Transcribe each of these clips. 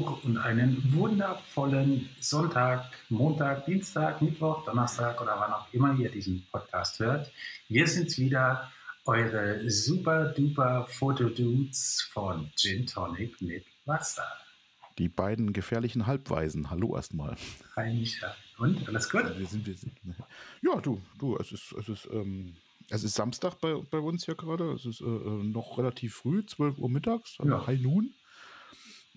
Bonjour und einen wundervollen Sonntag, Montag, Dienstag, Mittwoch, Donnerstag oder wann auch immer ihr diesen Podcast hört. Wir sind's wieder, eure super duper Fotodudes von Gin Tonic mit Wasser. Die beiden gefährlichen Halbweisen. Hallo erstmal. Hi Micha. Und alles gut? Wir sind, wir sind, ne. ja, du, du, es ist, es ist, ähm, es ist Samstag bei, bei uns hier gerade. Es ist äh, äh noch relativ früh, 12 Uhr mittags, also ja. High Noon.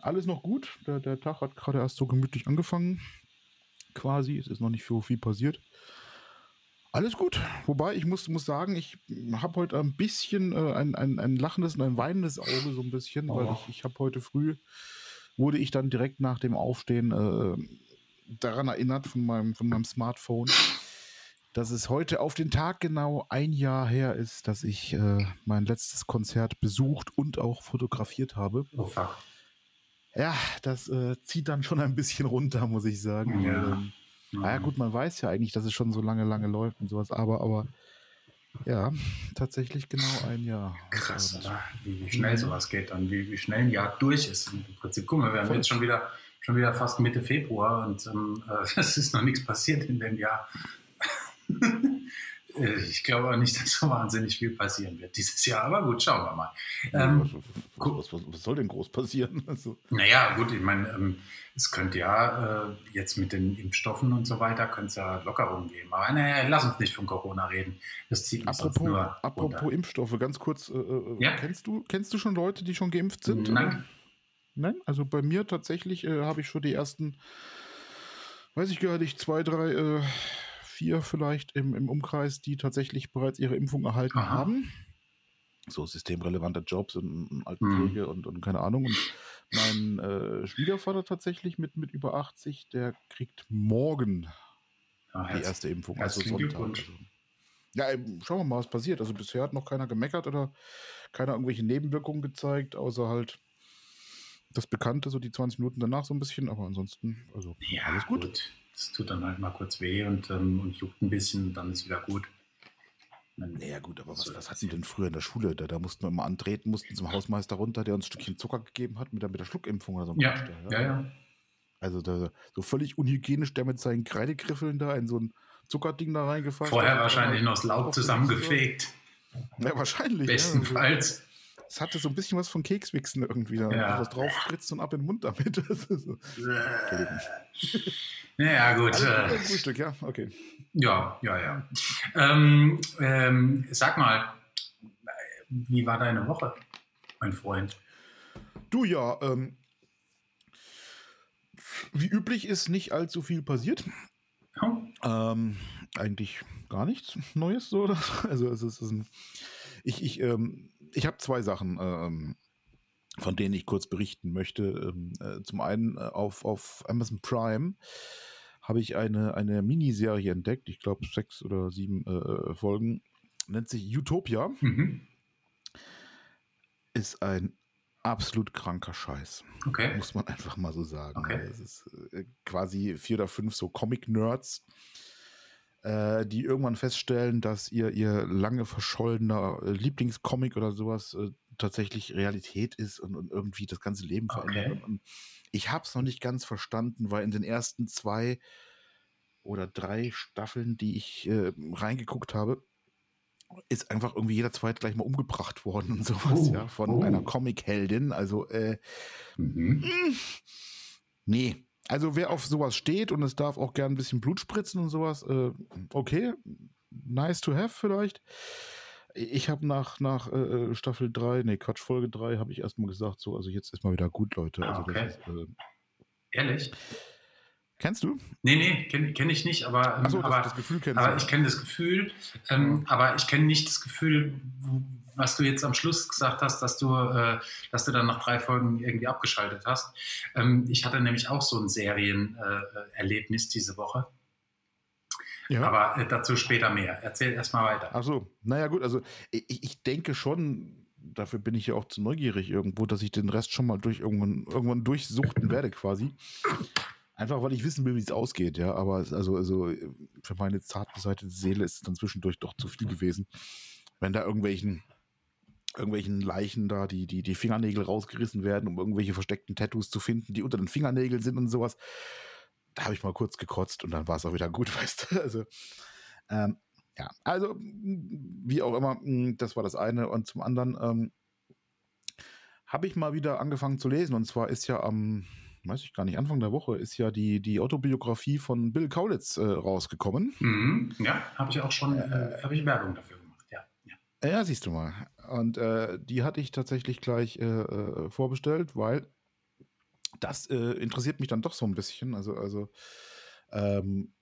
Alles noch gut. Der, der Tag hat gerade erst so gemütlich angefangen. Quasi. Es ist noch nicht so viel passiert. Alles gut. Wobei, ich muss, muss sagen, ich habe heute ein bisschen äh, ein, ein, ein lachendes und ein weinendes Auge, so ein bisschen, oh. weil ich, ich habe heute früh, wurde ich dann direkt nach dem Aufstehen äh, daran erinnert von meinem, von meinem Smartphone, dass es heute auf den Tag genau ein Jahr her ist, dass ich äh, mein letztes Konzert besucht und auch fotografiert habe. Oh, fuck. Ja, das äh, zieht dann schon ein bisschen runter, muss ich sagen. Ja. Ähm, naja, gut, man weiß ja eigentlich, dass es schon so lange, lange läuft und sowas, aber, aber ja, tatsächlich genau ein Jahr. Krass, oder? Wie, wie schnell sowas geht dann, wie, wie schnell ein Jahr durch ist. Im Prinzip, guck mal, wir haben jetzt schon wieder, schon wieder fast Mitte Februar und ähm, äh, es ist noch nichts passiert in dem Jahr. Äh, ich glaube auch nicht, dass so wahnsinnig viel passieren wird dieses Jahr, aber gut, schauen wir mal. Ähm, was, was, was, soll denn groß passieren? Also. Naja, gut, ich meine, ähm, es könnte ja äh, jetzt mit den Impfstoffen und so weiter, könnte es ja Lockerungen geben. Aber naja, lass uns nicht von Corona reden. Das zieht uns apropos, nur Apropos runter. Impfstoffe, ganz kurz, äh, äh, ja? kennst, du, kennst du schon Leute, die schon geimpft sind? Nein. Nein, also bei mir tatsächlich äh, habe ich schon die ersten, weiß ich gar nicht, zwei, drei äh, vier vielleicht im, im Umkreis, die tatsächlich bereits ihre Impfung erhalten Aha. haben. So systemrelevante Jobs und, und Altenpflege mhm. und, und keine Ahnung. Und mein äh, Schwiegervater tatsächlich mit, mit über 80, der kriegt morgen ja, die erste Impfung. Also Sonntag. Also. Ja, schauen wir mal, was passiert. Also bisher hat noch keiner gemeckert oder keiner irgendwelche Nebenwirkungen gezeigt, außer halt das Bekannte, so die 20 Minuten danach so ein bisschen, aber ansonsten, also ja, alles gut. gut. Es tut dann halt mal kurz weh und, ähm, und juckt ein bisschen, dann ist wieder gut. naja, gut, aber was, was hatten denn früher in der Schule? Da, da mussten wir immer antreten, mussten zum Hausmeister runter, der uns ein Stückchen Zucker gegeben hat mit der, mit der Schluckimpfung oder so. Ja, Quatsch, ja, ja, ja. Also da, so völlig unhygienisch, der mit seinen Kreidegriffeln da in so ein Zuckerding da reingefasst. Vorher wahrscheinlich noch das Laub zusammengefegt. Ja, wahrscheinlich. Bestenfalls. Ja, es hatte so ein bisschen was von Kekswichsen irgendwie. Da ja. was drauf spritzt und ab in den Mund damit. so. Ja, gut. Also, äh, Frühstück, ja, okay. Ja, ja, ja. Ähm, ähm, sag mal, wie war deine Woche, mein Freund? Du ja, ähm, wie üblich ist nicht allzu viel passiert. Oh. Ähm, eigentlich gar nichts Neues so. Also es ist, ein, ich, ich ähm, ich habe zwei Sachen, ähm, von denen ich kurz berichten möchte. Ähm, äh, zum einen äh, auf, auf Amazon Prime habe ich eine, eine Miniserie entdeckt, ich glaube sechs oder sieben äh, Folgen, nennt sich Utopia. Mhm. Ist ein absolut kranker Scheiß. Okay. Muss man einfach mal so sagen. Okay. Es ist äh, quasi vier oder fünf so Comic-Nerds, äh, die irgendwann feststellen, dass ihr, ihr lange verschollener äh, Lieblingscomic oder sowas äh, tatsächlich Realität ist und, und, irgendwie das ganze Leben verändert. Okay. Und, ich habe es noch nicht ganz verstanden, weil in den ersten zwei oder drei Staffeln, die ich äh, reingeguckt habe, ist einfach irgendwie jeder zweite gleich mal umgebracht worden und sowas, oh, ja, von oh. einer Comic-Heldin. Also, äh, mhm. mh, hm, nee, also wer auf sowas steht und es darf auch gern ein bisschen Blut spritzen und sowas, äh, okay, nice to have vielleicht. Ich habe nach, nach äh, äh Staffel 3, nee, Quatsch, Folge 3, habe ich erstmal gesagt, so, also jetzt ist mal wieder gut, Leute. Also okay. Ist, äh, Ehrlich? Kennst du? Nee, nee, kenne kenn ich nicht, aber, ähm, so, aber, das, das Gefühl kennst aber ich kenne das Gefühl, ähm, aber ich kenne nicht das Gefühl, was du jetzt am Schluss gesagt hast, dass du, äh, dass du dann nach drei Folgen irgendwie abgeschaltet hast. Ähm, ich hatte nämlich auch so ein Serienerlebnis äh, diese Woche. Ja. Aber äh, dazu später mehr. Erzähl erstmal weiter. Ach so, naja gut, also ich, ich denke schon, dafür bin ich ja auch zu neugierig irgendwo, dass ich den Rest schon mal durch irgendwann, irgendwann durchsuchten werde quasi. Einfach weil ich wissen will, wie es ausgeht, ja. Aber also, also für meine zart beseitete Seele ist es dann zwischendurch doch zu viel gewesen. Wenn da irgendwelchen irgendwelchen Leichen da, die, die, die Fingernägel rausgerissen werden, um irgendwelche versteckten Tattoos zu finden, die unter den Fingernägeln sind und sowas. Da habe ich mal kurz gekotzt und dann war es auch wieder gut, weißt du. Also, ähm, ja, also wie auch immer, das war das eine. Und zum anderen ähm, habe ich mal wieder angefangen zu lesen. Und zwar ist ja am, weiß ich gar nicht, Anfang der Woche ist ja die, die Autobiografie von Bill Kaulitz äh, rausgekommen. Mhm. Ja, habe ich auch schon, äh, habe ich Werbung dafür gemacht, ja. Ja, ja siehst du mal. Und äh, die hatte ich tatsächlich gleich äh, äh, vorbestellt, weil das äh, interessiert mich dann doch so ein bisschen. Also, also ähm,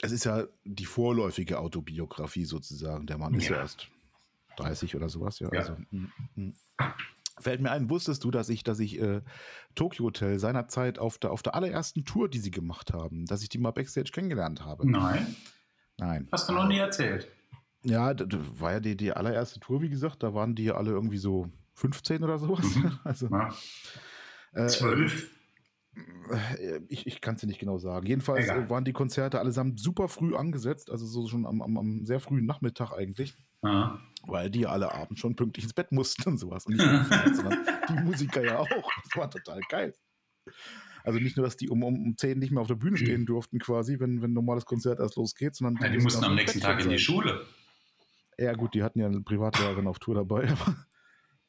es ist ja die vorläufige Autobiografie sozusagen. Der Mann ist ja erst 30 oder sowas, ja. ja. Also, mm. Mm. Fällt mir ein, wusstest du, dass ich, dass ich äh, Tokyo Hotel seinerzeit auf der, auf der allerersten Tour, die sie gemacht haben, dass ich die mal Backstage kennengelernt habe? Nein. Nein. Hast du noch nie erzählt? Ja, das war ja die, die allererste Tour, wie gesagt, da waren die ja alle irgendwie so 15 oder sowas. Mhm. Also, ja. äh, 12? Äh, ich, ich kann es dir nicht genau sagen. Jedenfalls Egal. waren die Konzerte allesamt super früh angesetzt, also so schon am, am, am sehr frühen Nachmittag eigentlich. Aha. Weil die alle abends schon pünktlich ins Bett mussten und sowas. Und nicht sondern die Musiker ja auch. Das war total geil. Also nicht nur, dass die um, um 10 nicht mehr auf der Bühne stehen durften, quasi, wenn, wenn ein normales Konzert erst losgeht, sondern die, ja, die mussten am nächsten Tag in die Schule. Ja, gut, die hatten ja eine Privatlehrerin auf Tour dabei, aber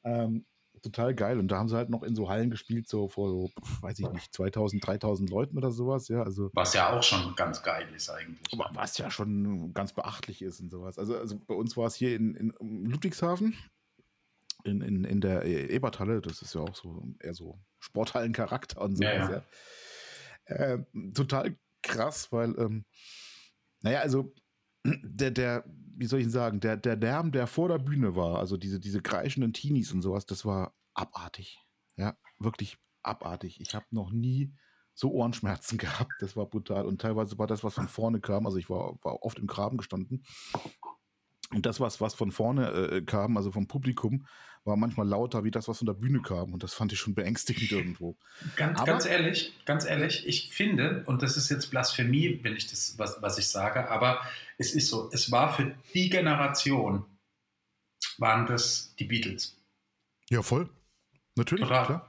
ähm, total geil. Und da haben sie halt noch in so Hallen gespielt, so vor so, weiß ich nicht, 2000, 3000 Leuten oder sowas, ja. Also, was ja auch schon ganz geil ist eigentlich. Was ja schon ganz beachtlich ist und sowas. Also, also bei uns war es hier in, in Ludwigshafen, in, in, in der Eberthalle, das ist ja auch so eher so Sporthallencharakter und sowas, ja. ja. ja. Äh, total krass, weil, ähm, naja, also der, der, wie soll ich sagen, der, der Lärm, der vor der Bühne war, also diese, diese kreischenden Teenies und sowas, das war abartig. Ja, wirklich abartig. Ich habe noch nie so Ohrenschmerzen gehabt. Das war brutal. Und teilweise war das, was von vorne kam, also ich war, war oft im Graben gestanden. Und das, was, was von vorne äh, kam, also vom Publikum, war manchmal lauter wie das, was von der Bühne kam. Und das fand ich schon beängstigend irgendwo. Ganz, Aber, ganz ehrlich, ganz ehrlich, ich finde, und das ist jetzt Blasphemie, wenn ich das, was, was ich sage, aber es ist so, es war für die Generation, waren das die Beatles. Ja, voll. Natürlich, Oder? klar.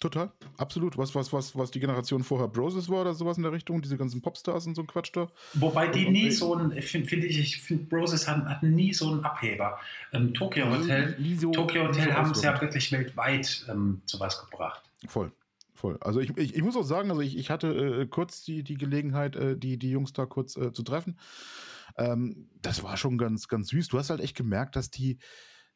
Total, absolut. Was, was, was, was die Generation vorher Broses war oder sowas in der Richtung, diese ganzen Popstars und so ein Quatsch da. Wobei die und, nie so ein, finde find ich, ich finde Broses hatten, hatten nie so einen Abheber. Ähm, Tokyo Hotel, so, Tokyo Hotel haben es ja wirklich weltweit ähm, zu was gebracht. Voll. Voll. Also ich, ich, ich muss auch sagen, also ich, ich hatte äh, kurz die, die Gelegenheit, äh, die, die Jungs da kurz äh, zu treffen. Ähm, das war schon ganz, ganz süß. Du hast halt echt gemerkt, dass die,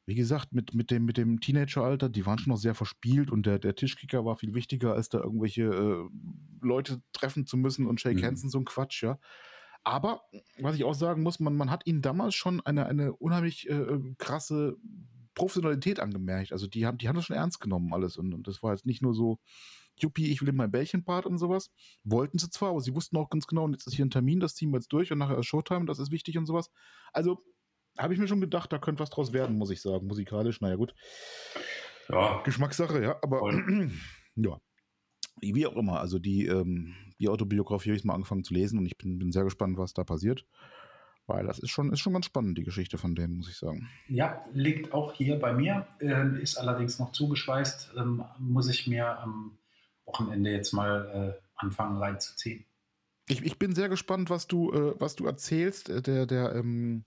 wie gesagt, mit, mit dem, mit dem Teenageralter, die waren schon noch sehr verspielt und der, der Tischkicker war viel wichtiger, als da irgendwelche äh, Leute treffen zu müssen und Shake mhm. Hands und so ein Quatsch, ja. Aber, was ich auch sagen muss, man, man hat ihnen damals schon eine, eine unheimlich äh, krasse Professionalität angemerkt. Also die haben, die haben das schon ernst genommen, alles. Und, und das war jetzt nicht nur so, Juppie, ich will in mein Bällchenbad und sowas. Wollten sie zwar, aber sie wussten auch ganz genau, jetzt ist hier ein Termin, das ziehen wir jetzt durch und nachher ist Showtime, das ist wichtig und sowas. Also habe ich mir schon gedacht, da könnte was draus werden, muss ich sagen. Musikalisch, naja, gut. Ja. Geschmackssache, ja, aber ja. Wie auch immer, also die, ähm, die Autobiografie habe ich mal angefangen zu lesen und ich bin, bin sehr gespannt, was da passiert. Weil das ist schon, ist schon ganz spannend, die Geschichte von denen, muss ich sagen. Ja, liegt auch hier bei mir, äh, ist allerdings noch zugeschweißt, ähm, muss ich mir am Wochenende jetzt mal äh, anfangen reinzuziehen. Ich, ich bin sehr gespannt, was du, äh, was du erzählst. Äh, der, der ähm,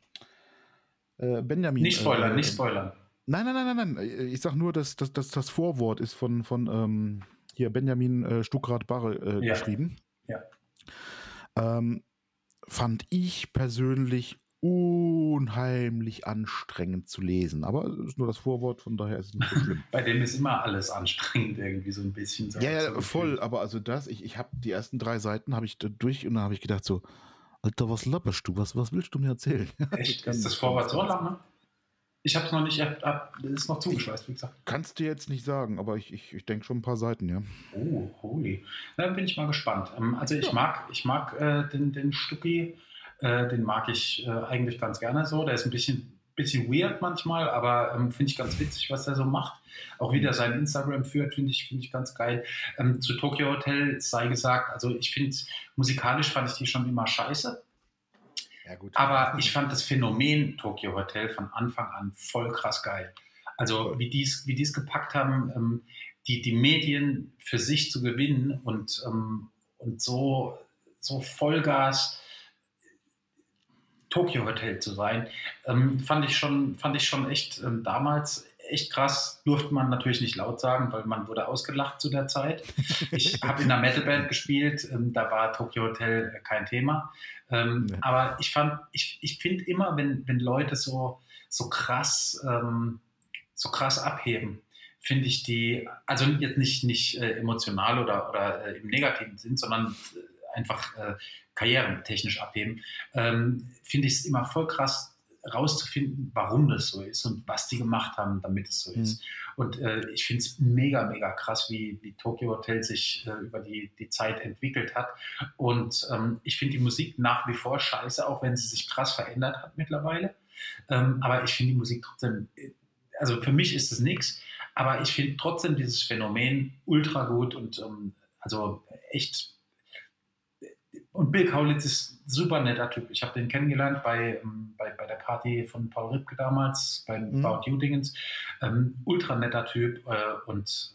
äh, Benjamin. Nicht spoilern, äh, nicht spoilern. Nein, nein, nein, nein, nein. Ich sag nur, dass, dass, dass das Vorwort ist von, von ähm, hier Benjamin äh, Stuckrad-Barre äh, ja. geschrieben. Ja. Ähm, fand ich persönlich unheimlich anstrengend zu lesen. Aber es ist nur das Vorwort, von daher ist es nicht so schlimm. Bei dem ist immer alles anstrengend, irgendwie so ein bisschen. So ja, ja, voll, aber also das, ich, ich habe die ersten drei Seiten habe ich da durch und dann habe ich gedacht so, Alter, was lapperst du? Was, was willst du mir erzählen? Echt? ist das Vorwort so lang, ne? Ich habe es noch nicht, ab, ab, ist noch zugeschweißt, wie gesagt. Kannst du jetzt nicht sagen, aber ich, ich, ich denke schon ein paar Seiten, ja. Oh, holy. Da bin ich mal gespannt. Ähm, also ich ja. mag, ich mag äh, den, den Stucki, äh, den mag ich äh, eigentlich ganz gerne so. Der ist ein bisschen, bisschen weird manchmal, aber ähm, finde ich ganz witzig, was er so macht. Auch wie der sein Instagram führt, finde ich, find ich ganz geil. Ähm, zu Tokyo Hotel sei gesagt, also ich finde, musikalisch fand ich die schon immer scheiße. Ja, gut. Aber ich fand das Phänomen Tokyo Hotel von Anfang an voll krass geil. Also wie die es wie die's gepackt haben, ähm, die, die Medien für sich zu gewinnen und, ähm, und so, so Vollgas Tokyo Hotel zu sein, ähm, fand, ich schon, fand ich schon echt ähm, damals echt krass. Durfte man natürlich nicht laut sagen, weil man wurde ausgelacht zu der Zeit. Ich habe in einer Metalband gespielt, ähm, da war Tokyo Hotel äh, kein Thema. Ähm, ja. Aber ich fand, ich, ich finde immer, wenn, wenn Leute so, so krass, ähm, so krass abheben, finde ich die, also jetzt nicht, nicht äh, emotional oder, oder äh, im negativen Sinn, sondern äh, einfach äh, karrieretechnisch abheben, ähm, finde ich es immer voll krass rauszufinden, warum das so ist und was die gemacht haben, damit es so mhm. ist. Und äh, ich finde es mega, mega krass, wie, wie Tokyo Hotel sich äh, über die, die Zeit entwickelt hat. Und ähm, ich finde die Musik nach wie vor scheiße, auch wenn sie sich krass verändert hat mittlerweile. Ähm, aber ich finde die Musik trotzdem, äh, also für mich ist es nichts, aber ich finde trotzdem dieses Phänomen ultra gut und ähm, also echt. Und Bill Kaulitz ist ein super netter Typ. Ich habe den kennengelernt bei, ähm, bei, bei der Party von Paul Ripke damals, beim mhm. About You Dingens. Ähm, ultra netter Typ äh, und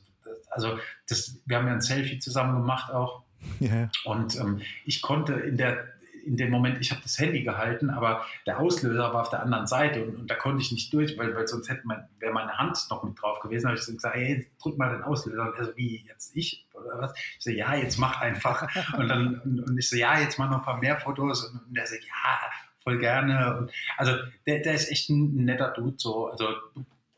also das, wir haben ja ein Selfie zusammen gemacht auch. Yeah. Und ähm, ich konnte in der in dem Moment, ich habe das Handy gehalten, aber der Auslöser war auf der anderen Seite und, und da konnte ich nicht durch, weil, weil sonst hätte mein, wäre meine Hand noch mit drauf gewesen. Da habe ich so gesagt, hey, drück mal den Auslöser. Und er so, wie, jetzt ich? Oder was? Ich so, ja, jetzt mach einfach. Und dann, und, und ich so, ja, jetzt mach noch ein paar mehr Fotos. Und, und er so, ja, voll gerne. Und, also der, der ist echt ein netter Dude, so, also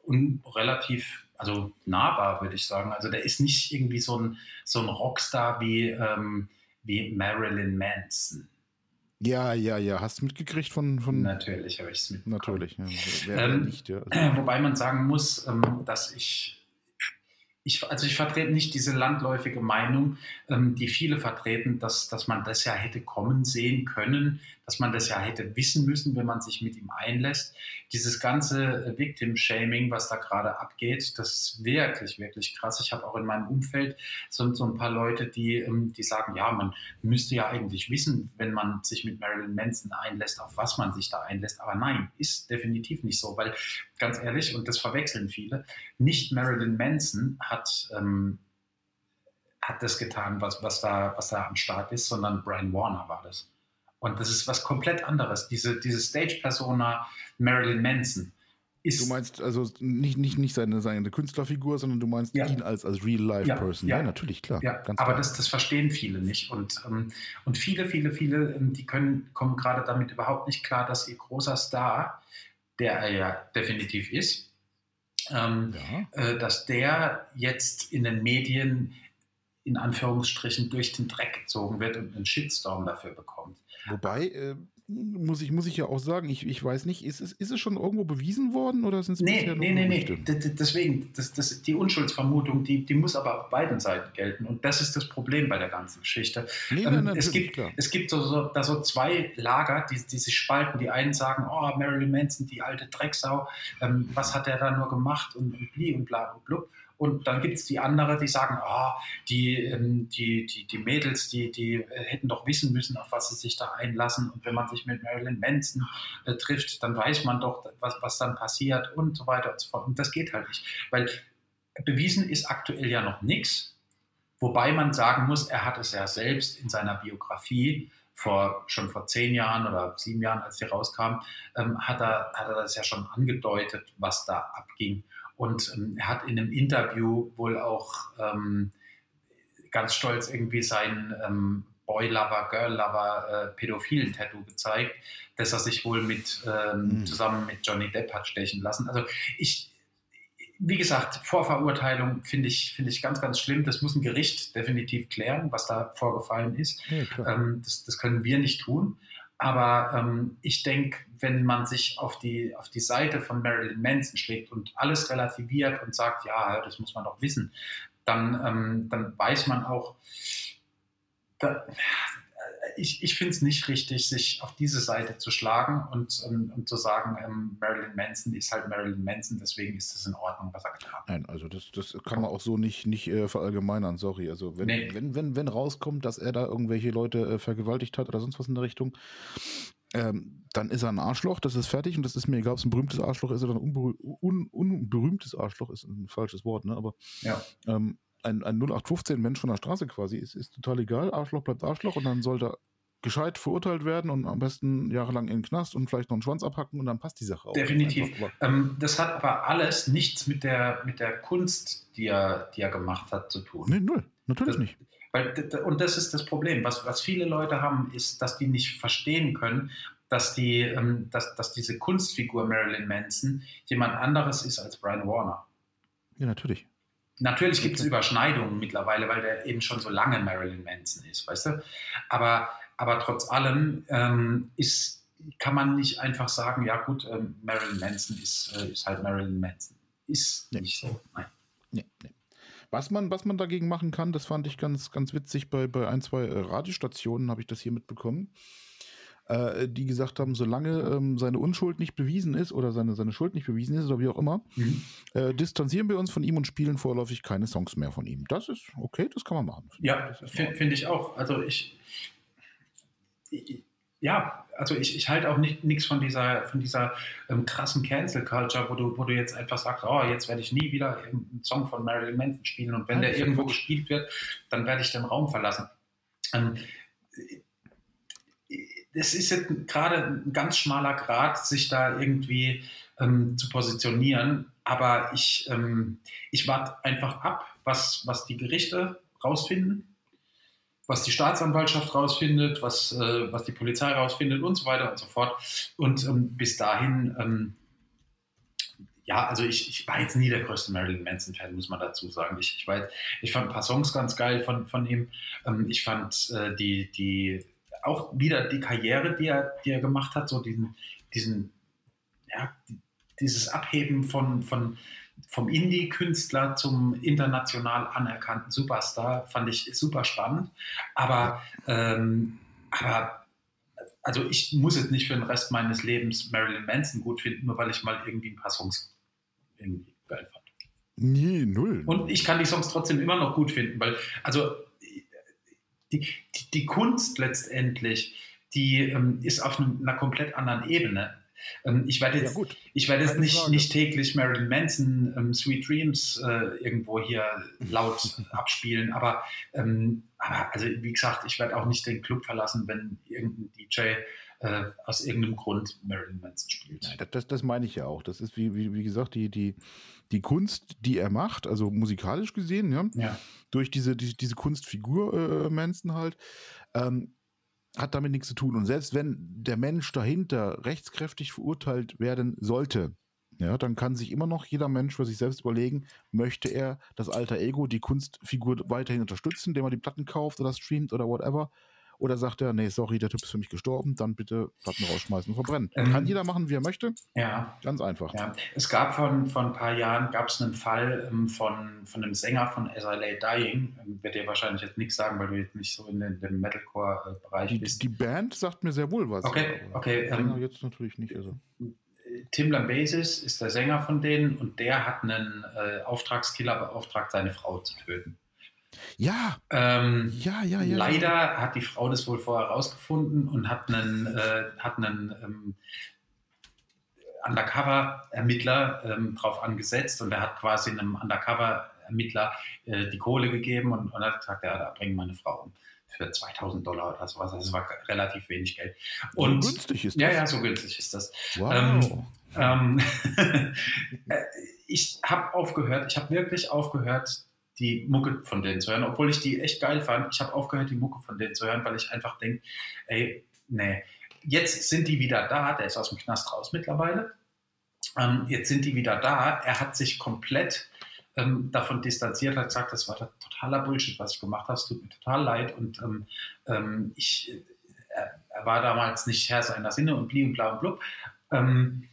und relativ, also nahbar, würde ich sagen. Also der ist nicht irgendwie so ein, so ein Rockstar wie, ähm, wie Marilyn Manson. Ja, ja, ja. Hast du mitgekriegt von. von Natürlich habe ich es mitbekommen. Natürlich, ja. Wer, ähm, nicht, ja. Also. Wobei man sagen muss, ähm, dass ich ich, also ich vertrete nicht diese landläufige Meinung, ähm, die viele vertreten, dass, dass man das ja hätte kommen sehen können, dass man das ja hätte wissen müssen, wenn man sich mit ihm einlässt. Dieses ganze Victim-Shaming, was da gerade abgeht, das ist wirklich, wirklich krass. Ich habe auch in meinem Umfeld so, so ein paar Leute, die, ähm, die sagen, ja, man müsste ja eigentlich wissen, wenn man sich mit Marilyn Manson einlässt, auf was man sich da einlässt. Aber nein, ist definitiv nicht so, weil ganz ehrlich, und das verwechseln viele, nicht Marilyn Manson hat, ähm, hat das getan, was, was, da, was da am Start ist, sondern Brian Warner war das. Und das ist was komplett anderes. Diese, diese Stage-Persona Marilyn Manson. Ist du meinst also nicht, nicht, nicht seine, seine Künstlerfigur, sondern du meinst ja. ihn als, als Real-Life-Person. Ja. ja. natürlich, klar. Ja. aber klar. Das, das verstehen viele nicht. Und, ähm, und viele, viele, viele, ähm, die können, kommen gerade damit überhaupt nicht klar, dass ihr großer Star, der er ja definitiv ist, ähm, ja. äh, dass der jetzt in den Medien in Anführungsstrichen durch den Dreck gezogen wird und einen Shitstorm dafür bekommt. Wobei, äh, muss, ich, muss ich ja auch sagen, ich, ich weiß nicht, ist es, ist es schon irgendwo bewiesen worden oder sind es nee, bisher nee, nee, nee, Deswegen, das, das, die Unschuldsvermutung, die, die muss aber auf beiden Seiten gelten. Und das ist das Problem bei der ganzen Geschichte. Nee, ähm, es gibt, es gibt so, so, da so zwei Lager, die, die sich spalten. Die einen sagen, oh, Marilyn Manson, die alte Drecksau, ähm, was hat er da nur gemacht und, und bli und bla und blub. Und dann gibt es die andere, die sagen, oh, die, ähm, die, die, die Mädels, die, die äh, hätten doch wissen müssen, auf was sie sich da einlassen. Und wenn man sich mit Marilyn Manson äh, trifft, dann weiß man doch, was, was dann passiert und so weiter und so fort. Und das geht halt nicht. Weil bewiesen ist aktuell ja noch nichts. Wobei man sagen muss, er hat es ja selbst in seiner Biografie vor, schon vor zehn Jahren oder sieben Jahren, als sie rauskam, ähm, hat, er, hat er das ja schon angedeutet, was da abging. Und ähm, er hat in einem Interview wohl auch ähm, ganz stolz irgendwie sein ähm, Boy-Lover, Girl-Lover, äh, pädophilen Tattoo gezeigt, dass er sich wohl mit, ähm, mhm. zusammen mit Johnny Depp hat stechen lassen. Also ich, wie gesagt, Vorverurteilung finde ich, find ich ganz, ganz schlimm. Das muss ein Gericht definitiv klären, was da vorgefallen ist. Ja, ähm, das, das, können wir nicht tun. Aber ähm, ich denke, wenn man sich auf die, auf die Seite von Marilyn Manson schlägt und alles relativiert und sagt, ja, das muss man doch wissen, dann, ähm, dann weiß man auch, da, ich, ich finde es nicht richtig, sich auf diese Seite zu schlagen und, und, ähm, und zu sagen, ähm, Marilyn Manson ist halt Marilyn Manson, deswegen ist es in Ordnung, was er getan hat. Nein, also das, das kann man auch so nicht, nicht äh, verallgemeinern, sorry. Also wenn, nee. wenn, wenn, wenn rauskommt, dass er da irgendwelche Leute äh, vergewaltigt hat oder sonst was in der Richtung, ähm, dann ist er ein Arschloch, das ist fertig und das ist mir egal, ob es ein berühmtes Arschloch ist oder ein unberüh un unberühmtes Arschloch, ist ein falsches Wort, ne? aber ja. ähm, ein, ein 0815-Mensch von der Straße quasi ist, ist total egal. Arschloch bleibt Arschloch und dann sollte gescheit verurteilt werden und am besten jahrelang in den Knast und vielleicht noch einen Schwanz abhacken und dann passt die Sache auch. Definitiv. Ähm, das hat aber alles nichts mit der, mit der Kunst, die er, die er gemacht hat, zu tun. Nee, null. Natürlich das, nicht. Weil, und das ist das Problem. Was, was viele Leute haben, ist, dass die nicht verstehen können, dass, die, ähm, dass, dass diese Kunstfigur Marilyn Manson jemand anderes ist als Brian Warner. Ja, natürlich. Natürlich gibt es Überschneidungen mittlerweile, weil der eben schon so lange Marilyn Manson ist, weißt du? Aber, aber trotz allem ähm, ist, kann man nicht einfach sagen, ja gut, ähm, Marilyn Manson ist, äh, ist halt Marilyn Manson. Ist nee. nicht so. Nein. Nee, nee. Was man, was man dagegen machen kann, das fand ich ganz, ganz witzig bei, bei ein, zwei äh, Radiostationen, habe ich das hier mitbekommen äh, die gesagt haben, solange ähm, seine Unschuld nicht bewiesen ist oder seine, seine Schuld nicht bewiesen ist oder wie auch immer, mhm. äh, distanzieren wir uns von ihm und spielen vorläufig keine Songs mehr von ihm. Das ist okay, das kann man machen. Ja, finde ich auch. Also ich, ich ja, also ich, ich halte auch nichts von dieser, von dieser ähm, krassen Cancel Culture, wo du, wo du jetzt einfach sagst, oh, jetzt werde ich nie wieder einen Song von Marilyn Manson spielen und wenn ja, der irgendwo gespielt wird, dann werde ich den Raum verlassen. Ähm, es ist jetzt gerade ein ganz schmaler Grad, sich da irgendwie ähm, zu positionieren. Aber ich, ähm, ich warte einfach ab, was, was die Gerichte rausfinden, was die Staatsanwaltschaft rausfindet, was, äh, was die Polizei rausfindet und so weiter und so fort. Und ähm, bis dahin, ähm, ja, also ich, ich, war jetzt nie der größte Marilyn Manson-Fan, muss man dazu sagen. Ich, ich, war ich fand ein paar Songs ganz geil von, von ihm. Ähm, ich fand äh, die, die auch wieder die Karriere, die er, die er gemacht hat, so diesen, diesen ja, dieses Abheben von, von, vom Indie-Künstler zum international anerkannten Superstar fand ich super spannend. Aber, ähm, aber also ich muss jetzt nicht für den Rest meines Lebens Marilyn Manson gut finden, nur weil ich mal irgendwie ein paar Songs irgendwie geil fand. Nee, null. Und ich kann die Songs trotzdem immer noch gut finden, weil, also die, die, die Kunst letztendlich, die ähm, ist auf einer komplett anderen Ebene. Ähm, ich werde jetzt, ja, ich werde jetzt nicht, nicht täglich Marilyn Manson ähm, Sweet Dreams äh, irgendwo hier laut abspielen, aber, ähm, aber, also wie gesagt, ich werde auch nicht den Club verlassen, wenn irgendein DJ äh, aus irgendeinem Grund Marilyn Manson spielt. Nein, das, das, das, meine ich ja auch. Das ist, wie, wie, wie gesagt, die, die, die Kunst, die er macht, also musikalisch gesehen, ja, ja. durch diese, die, diese Kunstfigur äh, Manson halt, ähm, hat damit nichts zu tun. Und selbst wenn der Mensch dahinter rechtskräftig verurteilt werden sollte, ja, dann kann sich immer noch jeder Mensch für sich selbst überlegen, möchte er das alter Ego, die Kunstfigur weiterhin unterstützen, indem er die Platten kauft oder streamt oder whatever, oder sagt er, nee, sorry, der Typ ist für mich gestorben, dann bitte Platten rausschmeißen und verbrennen. Ähm, Kann jeder machen, wie er möchte. Ja. Ganz einfach. Ja. Es gab von, von ein paar Jahren gab es einen Fall ähm, von, von einem Sänger von Lay Dying. Ähm, wird dir wahrscheinlich jetzt nichts sagen, weil du jetzt nicht so in den, dem Metalcore-Bereich bist. Die Band sagt mir sehr wohl was. Okay, okay. Ähm, jetzt natürlich nicht. Also. Tim Lambesis ist der Sänger von denen und der hat einen äh, Auftragskiller beauftragt, seine Frau zu töten. Ja. Ähm, ja, ja, ja. Leider ja. hat die Frau das wohl vorher rausgefunden und hat einen, äh, hat einen ähm, Undercover-Ermittler ähm, drauf angesetzt und er hat quasi einem Undercover-Ermittler äh, die Kohle gegeben und, und hat gesagt, ja, da bringen meine Frau um für 2000 Dollar oder sowas. Das war relativ wenig Geld. Und, so günstig ist das? Ja, ja, so günstig ist das. Wow. Ähm, ähm, äh, ich habe aufgehört, ich habe wirklich aufgehört, die Mucke von denen zu hören, obwohl ich die echt geil fand. Ich habe aufgehört, die Mucke von denen zu hören, weil ich einfach denke, ey, nee, jetzt sind die wieder da, der ist aus dem Knast raus mittlerweile. Ähm, jetzt sind die wieder da. Er hat sich komplett ähm, davon distanziert, hat gesagt, das war totaler Bullshit, was ich gemacht habe, es tut mir total leid und ähm, ähm ich, äh, er war damals nicht Herr seiner Sinne und bli und bla und blub. Ähm,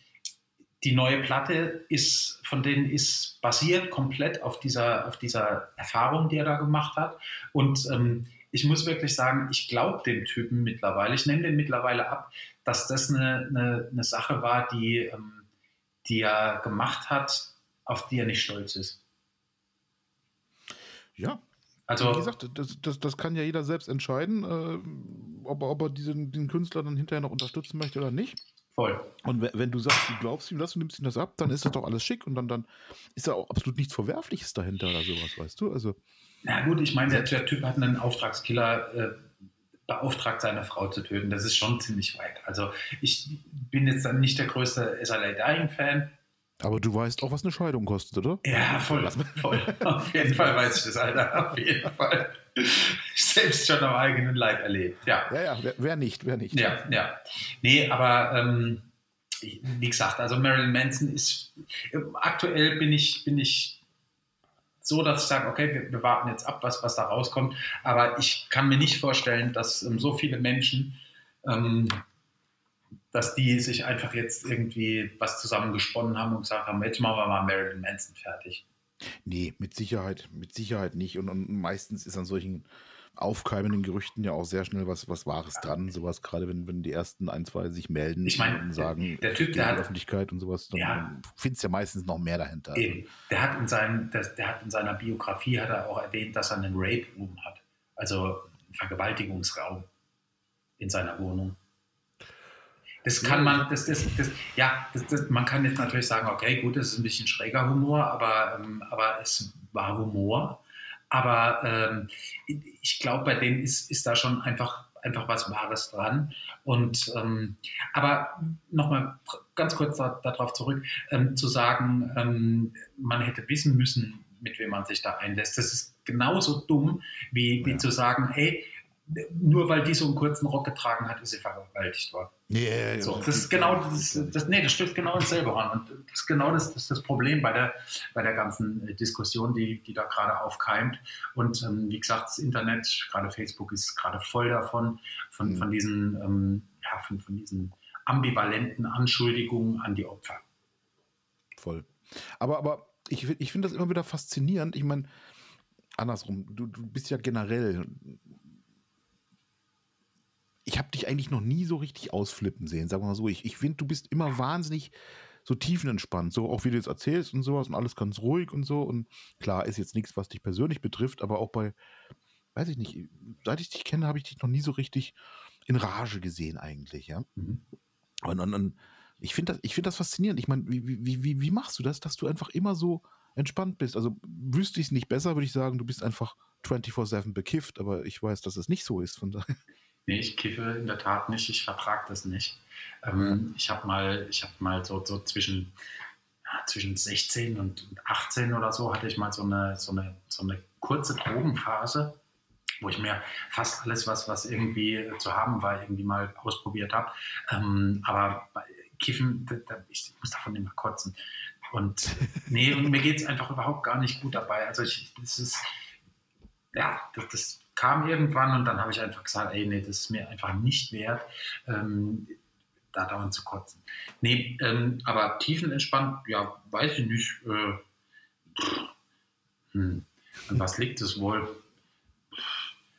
die neue Platte ist, von denen ist basiert komplett auf dieser, auf dieser Erfahrung, die er da gemacht hat. Und ähm, ich muss wirklich sagen, ich glaube dem Typen mittlerweile, ich nehme den mittlerweile ab, dass das eine, eine, eine Sache war, die, ähm, die er gemacht hat, auf die er nicht stolz ist. Ja, also, wie gesagt, das, das, das kann ja jeder selbst entscheiden, äh, ob, ob er diesen, den Künstler dann hinterher noch unterstützen möchte oder nicht. Voll. Und wenn du sagst, du glaubst ihm das und nimmst ihm das ab, dann ist das doch alles schick und dann, dann ist da auch absolut nichts Verwerfliches dahinter oder sowas, weißt du? Also. Na gut, ich meine, der, der Typ hat einen Auftragskiller äh, beauftragt, seine Frau zu töten. Das ist schon ziemlich weit. Also ich bin jetzt dann nicht der größte SLA Dying-Fan. Aber du weißt auch, was eine Scheidung kostet, oder? Ja, voll. voll. Auf jeden Fall weiß ich das, Alter. Auf jeden Fall. Selbst schon am eigenen Leib erlebt. Ja, ja, ja wer, wer nicht, wer nicht. Ja, ja. Nee, aber ähm, wie gesagt, also Marilyn Manson ist, aktuell bin ich, bin ich so, dass ich sage, okay, wir, wir, warten jetzt ab, was, was da rauskommt. Aber ich kann mir nicht vorstellen, dass ähm, so viele Menschen, ähm, dass die sich einfach jetzt irgendwie was zusammengesponnen haben und gesagt haben, jetzt machen wir mal Marilyn Manson fertig. Nee, mit Sicherheit, mit Sicherheit nicht. Und, und meistens ist an solchen aufkeimenden Gerüchten ja auch sehr schnell was, was Wahres dran. Sowas, gerade wenn, wenn die ersten ein, zwei sich melden ich mein, und sagen, der Typ, der hat, Öffentlichkeit und sowas, dann ja, findest ja meistens noch mehr dahinter. Eben. Der hat, in seinem, der, der, hat in seiner Biografie hat er auch erwähnt, dass er einen Rape Room hat. Also einen Vergewaltigungsraum in seiner Wohnung. Das kann man, das, das, das, ja, das, das, man kann jetzt natürlich sagen, okay, gut, das ist ein bisschen schräger Humor, aber, ähm, aber es war Humor. Aber ähm, ich glaube, bei dem ist, ist da schon einfach, einfach was Wahres dran. Und ähm, aber nochmal ganz kurz da, darauf zurück, ähm, zu sagen, ähm, man hätte wissen müssen, mit wem man sich da einlässt. Das ist genauso dumm, wie, wie ja. zu sagen, hey, nur weil die so einen kurzen Rock getragen hat, ist sie vergewaltigt worden. Yeah, so, das ist genau das, das, nee, das stößt genau ins selbe an. Und das ist genau das, das, das Problem bei der, bei der ganzen äh, Diskussion, die, die da gerade aufkeimt. Und ähm, wie gesagt, das Internet, gerade Facebook, ist gerade voll davon, von, mhm. von, diesen, ähm, ja, von, von diesen ambivalenten Anschuldigungen an die Opfer. Voll. Aber, aber ich, ich finde das immer wieder faszinierend. Ich meine, andersrum, du, du bist ja generell ich habe dich eigentlich noch nie so richtig ausflippen sehen, sagen wir mal so. Ich, ich finde, du bist immer wahnsinnig so tiefenentspannt, so auch wie du jetzt erzählst und sowas und alles ganz ruhig und so. Und klar, ist jetzt nichts, was dich persönlich betrifft, aber auch bei, weiß ich nicht, seit ich dich kenne, habe ich dich noch nie so richtig in Rage gesehen, eigentlich, ja. Mhm. Und, und, und, ich finde das, find das faszinierend. Ich meine, wie, wie, wie, wie machst du das, dass du einfach immer so entspannt bist? Also wüsste ich es nicht besser, würde ich sagen, du bist einfach 24-7 bekifft, aber ich weiß, dass es nicht so ist. Von daher. Nee, ich kiffe in der Tat nicht, ich vertrage das nicht. Ähm, ich habe mal, ich habe mal so, so zwischen, ja, zwischen 16 und 18 oder so hatte ich mal so eine, so eine, so eine kurze Drogenphase, wo ich mir fast alles, was, was irgendwie zu haben war, irgendwie mal ausprobiert habe. Ähm, aber Kiffen, da, da, ich muss davon immer kotzen. Und nee, mir geht es einfach überhaupt gar nicht gut dabei. Also ich, das ist, ja, das, das kam irgendwann und dann habe ich einfach gesagt, ey, nee, das ist mir einfach nicht wert, ähm, da dauernd zu kotzen. Nee, ähm, aber tiefenentspannt, ja, weiß ich nicht. Äh, hm, an was liegt es wohl?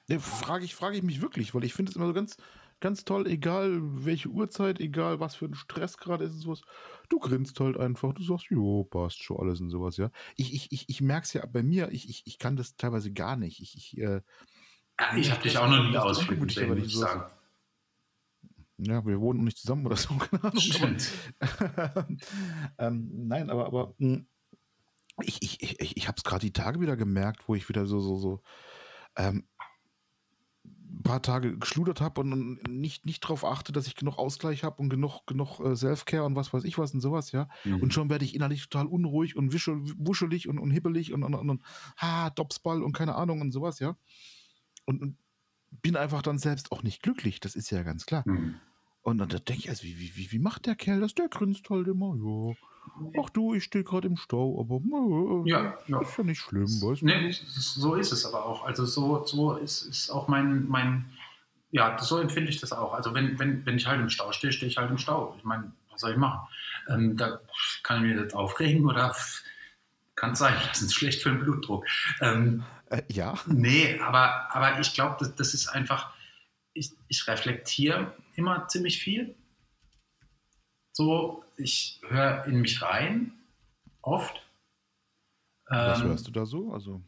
Nee, frage ich, frage ich mich wirklich, weil ich finde es immer so ganz, ganz toll, egal welche Uhrzeit, egal was für ein Stress gerade ist und sowas. Du grinst halt einfach, du sagst, jo, passt schon alles und sowas, ja. Ich, ich, ich, ich merke es ja bei mir, ich, ich, ich kann das teilweise gar nicht. Ich, ich äh, ja, ich habe dich auch noch nie ausflippen sehen, würde ich sagen. Ja, wir wohnen nicht zusammen oder so, keine Ahnung. Stimmt. Ähm, nein, aber, aber hm, ich, ich, ich, ich habe es gerade die Tage wieder gemerkt, wo ich wieder so, so, so ähm, ein paar Tage geschludert habe und, und, nicht, nicht darauf achte, dass ich genug Ausgleich habe und genug, genug äh, Self-Care und was weiß ich was und sowas, ja. Mhm. Und schon werde ich innerlich total unruhig und wuschelig und, und hibbelig und, und, und, und ha, Dopsball und keine Ahnung und sowas, ja und, und, bin einfach dann selbst auch nicht glücklich, das ist ja ganz klar. Mhm. Und dann denke ich, also, wie, wie, wie macht der Kerl das? Der grinst halt immer, ja. Ach du, ich stehe gerade im Stau, aber äh, ja, ja. ist ja nicht schlimm, weißt du? Nee, so ist es aber auch. Also so, so ist, ist auch mein, mein, ja, so empfinde ich das auch. Also wenn, wenn, wenn ich halt im Stau stehe, stehe ich halt im Stau. Ich meine, was soll ich machen? Ähm, da kann ich mich jetzt aufregen oder kann sein, das ist schlecht für den Blutdruck. Ähm, äh, ja. Nee, aber, aber ich glaube, das, das ist einfach, ich, ich reflektiere immer ziemlich viel. So, ich höre in mich rein, oft. Was ähm, hörst du da so? Also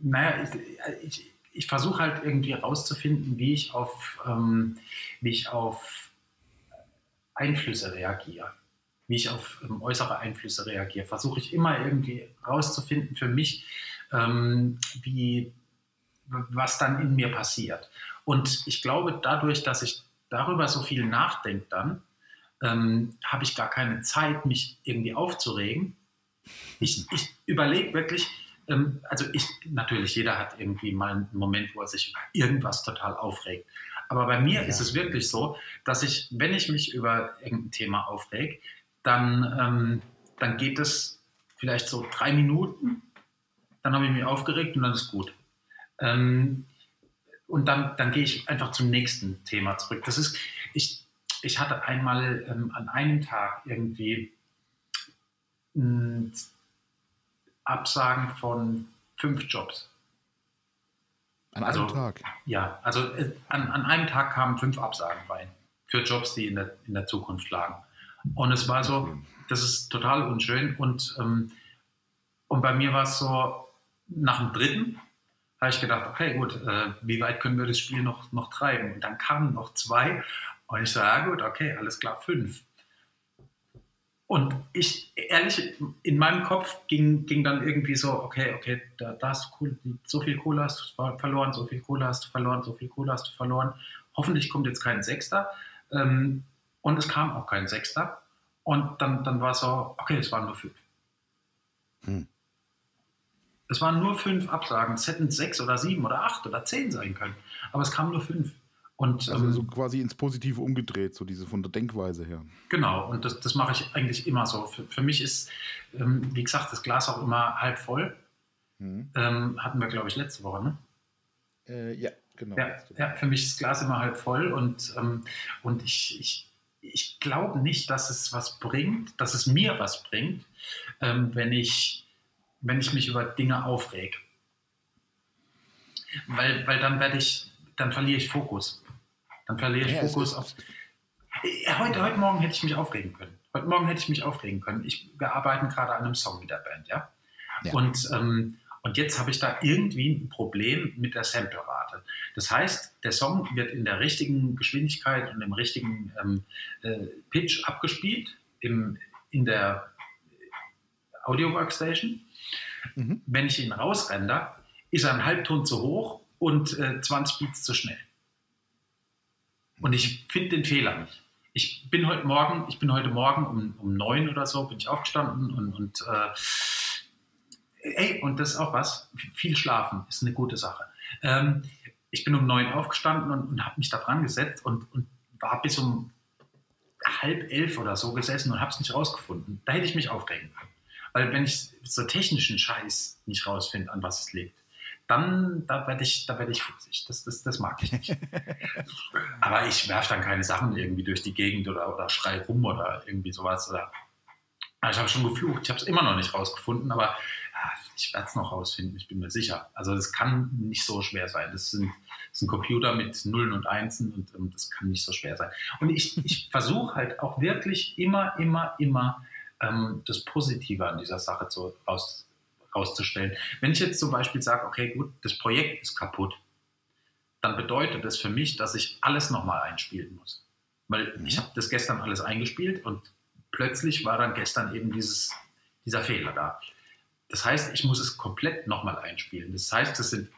naja, ich, ich, ich versuche halt irgendwie herauszufinden, wie ich auf, ähm, wie ich auf Einflüsse reagiere, wie ich auf ähm, äußere Einflüsse reagiere. Versuche ich immer irgendwie herauszufinden für mich, ähm, wie, was dann in mir passiert. Und ich glaube, dadurch, dass ich darüber so viel nachdenke, dann ähm, habe ich gar keine Zeit, mich irgendwie aufzuregen. Ich, ich überlege wirklich, ähm, also ich, natürlich, jeder hat irgendwie mal einen Moment, wo er sich über irgendwas total aufregt. Aber bei mir ja. ist es wirklich so, dass ich, wenn ich mich über irgendein Thema aufreg, dann, ähm, dann geht es vielleicht so drei Minuten, dann habe ich mich aufgeregt und dann ist gut. Ähm, und dann, dann gehe ich einfach zum nächsten Thema zurück. Das ist, ich, ich hatte einmal ähm, an einem Tag irgendwie Absagen von fünf Jobs. An einem also, Tag? Ja, also äh, an, an einem Tag kamen fünf Absagen rein für Jobs, die in der, in der Zukunft lagen. Und es war so, das ist total unschön. Und, ähm, und bei mir war es so, nach dem dritten habe ich gedacht, okay, gut, äh, wie weit können wir das Spiel noch, noch treiben? Und dann kamen noch zwei und ich so, ja gut, okay, alles klar, fünf. Und ich, ehrlich, in meinem Kopf ging, ging dann irgendwie so, okay, okay, da, da hast du cool, so viel Kohle hast du verloren, so viel Kohle hast du verloren, so viel Kohle hast du verloren. Hoffentlich kommt jetzt kein Sechster. Ähm, und es kam auch kein Sechster. Und dann, dann war es so, okay, es waren nur fünf. Hm. Es waren nur fünf Absagen. Es hätten sechs oder sieben oder acht oder zehn sein können. Aber es kamen nur fünf. Und, also ähm, so quasi ins Positive umgedreht, so diese von der Denkweise her. Genau, und das, das mache ich eigentlich immer so. Für, für mich ist, ähm, wie gesagt, das Glas auch immer halb voll. Mhm. Ähm, hatten wir, glaube ich, letzte Woche, ne? Äh, ja, genau. Ja, ja, für mich ist das Glas immer halb voll und, ähm, und ich, ich, ich glaube nicht, dass es was bringt, dass es mir was bringt, ähm, wenn, ich, wenn ich mich über Dinge aufreg. Weil, weil dann werde ich, dann verliere ich Fokus. Dann verliere ich ja, Fokus auf. Heute, heute Morgen hätte ich mich aufregen können. Heute Morgen hätte ich mich aufregen können. Ich, wir arbeiten gerade an einem Song mit der Band, ja. ja. Und, ähm, und jetzt habe ich da irgendwie ein Problem mit der Samplerate. Das heißt, der Song wird in der richtigen Geschwindigkeit und im richtigen ähm, äh, Pitch abgespielt im, in der Audio Workstation. Mhm. Wenn ich ihn rausrender, ist er ein Halbton zu hoch und äh, 20 Beats zu schnell. Und ich finde den Fehler nicht. Ich bin heute Morgen, ich bin heute Morgen um, um neun oder so, bin ich aufgestanden und, und äh, ey, und das ist auch was, viel schlafen ist eine gute Sache. Ähm, ich bin um neun aufgestanden und, und habe mich da dran gesetzt und, und war bis um halb elf oder so gesessen und habe es nicht rausgefunden. Da hätte ich mich aufregen können. Weil wenn ich so technischen Scheiß nicht rausfinde, an was es liegt, dann da werde ich, da werde ich fuchsig. Das, das, das mag ich nicht. Aber ich werfe dann keine Sachen irgendwie durch die Gegend oder, oder schrei rum oder irgendwie sowas. Oder, ich habe schon geflucht, ich habe es immer noch nicht rausgefunden, aber ja, ich werde es noch rausfinden, ich bin mir sicher. Also das kann nicht so schwer sein. Das sind, das ist ein Computer mit Nullen und Einsen und ähm, das kann nicht so schwer sein. Und ich, ich versuche halt auch wirklich immer, immer, immer ähm, das Positive an dieser Sache zu, raus, rauszustellen. Wenn ich jetzt zum Beispiel sage, okay, gut, das Projekt ist kaputt, dann bedeutet das für mich, dass ich alles nochmal einspielen muss. Weil mhm. ich habe das gestern alles eingespielt und plötzlich war dann gestern eben dieses, dieser Fehler da. Das heißt, ich muss es komplett nochmal einspielen. Das heißt, es sind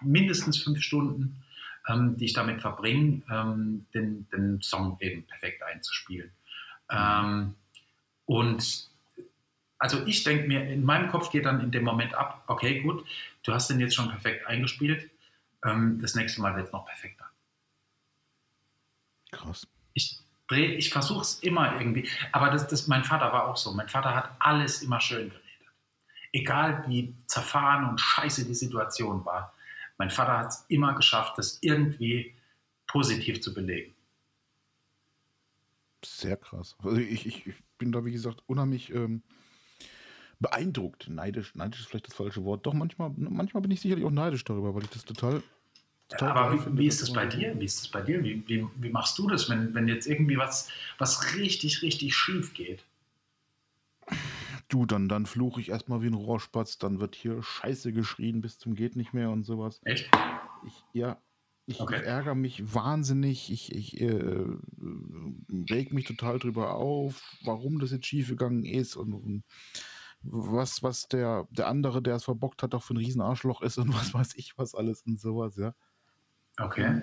mindestens fünf Stunden, ähm, die ich damit verbringe, ähm, den, den, Song eben perfekt einzuspielen. Mhm. Ähm, und also ich denke mir, in meinem Kopf geht dann in dem Moment ab, okay, gut, du hast den jetzt schon perfekt eingespielt, ähm, das nächste Mal wird es noch perfekter. Krass. Ich ich versuche es immer irgendwie, aber das, das, mein Vater war auch so. Mein Vater hat alles immer schön geredet. Egal wie zerfahren und scheiße die Situation war. Mein Vater hat es immer geschafft, das irgendwie positiv zu belegen. Sehr krass. Also ich, ich, ich bin da, wie gesagt, unheimlich ähm, beeindruckt. Neidisch, neidisch ist vielleicht das falsche Wort. Doch, manchmal, manchmal bin ich sicherlich auch neidisch darüber, weil ich das total. total Aber wie, finde, wie ist das bei dir? Wie ist das bei dir? Wie, wie, wie machst du das, wenn, wenn jetzt irgendwie was, was richtig, richtig schief geht? Du, dann, dann fluche ich erstmal wie ein Rohrspatz, dann wird hier Scheiße geschrien bis zum geht nicht mehr und sowas. Echt? Ich, ja, ich, okay. ärgere mich wahnsinnig. Ich, ich äh, reg mich total drüber auf, warum das jetzt schiefgegangen ist und, und was, was der, der andere, der es verbockt hat, auch für ein Riesenarschloch ist und was weiß ich, was alles und sowas, ja. Okay.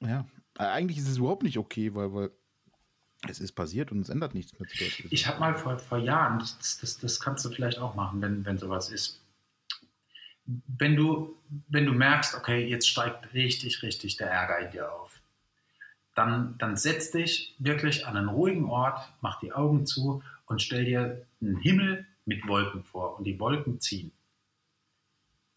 Ja, eigentlich ist es überhaupt nicht okay, weil, weil es ist passiert und es ändert nichts mehr. Ich habe mal vor, vor Jahren, das, das, das kannst du vielleicht auch machen, wenn, wenn sowas ist. Wenn du, wenn du merkst, okay, jetzt steigt richtig, richtig der Ärger in dir auf, dann, dann setz dich wirklich an einen ruhigen Ort, mach die Augen zu und stell dir einen Himmel mit Wolken vor und die Wolken ziehen.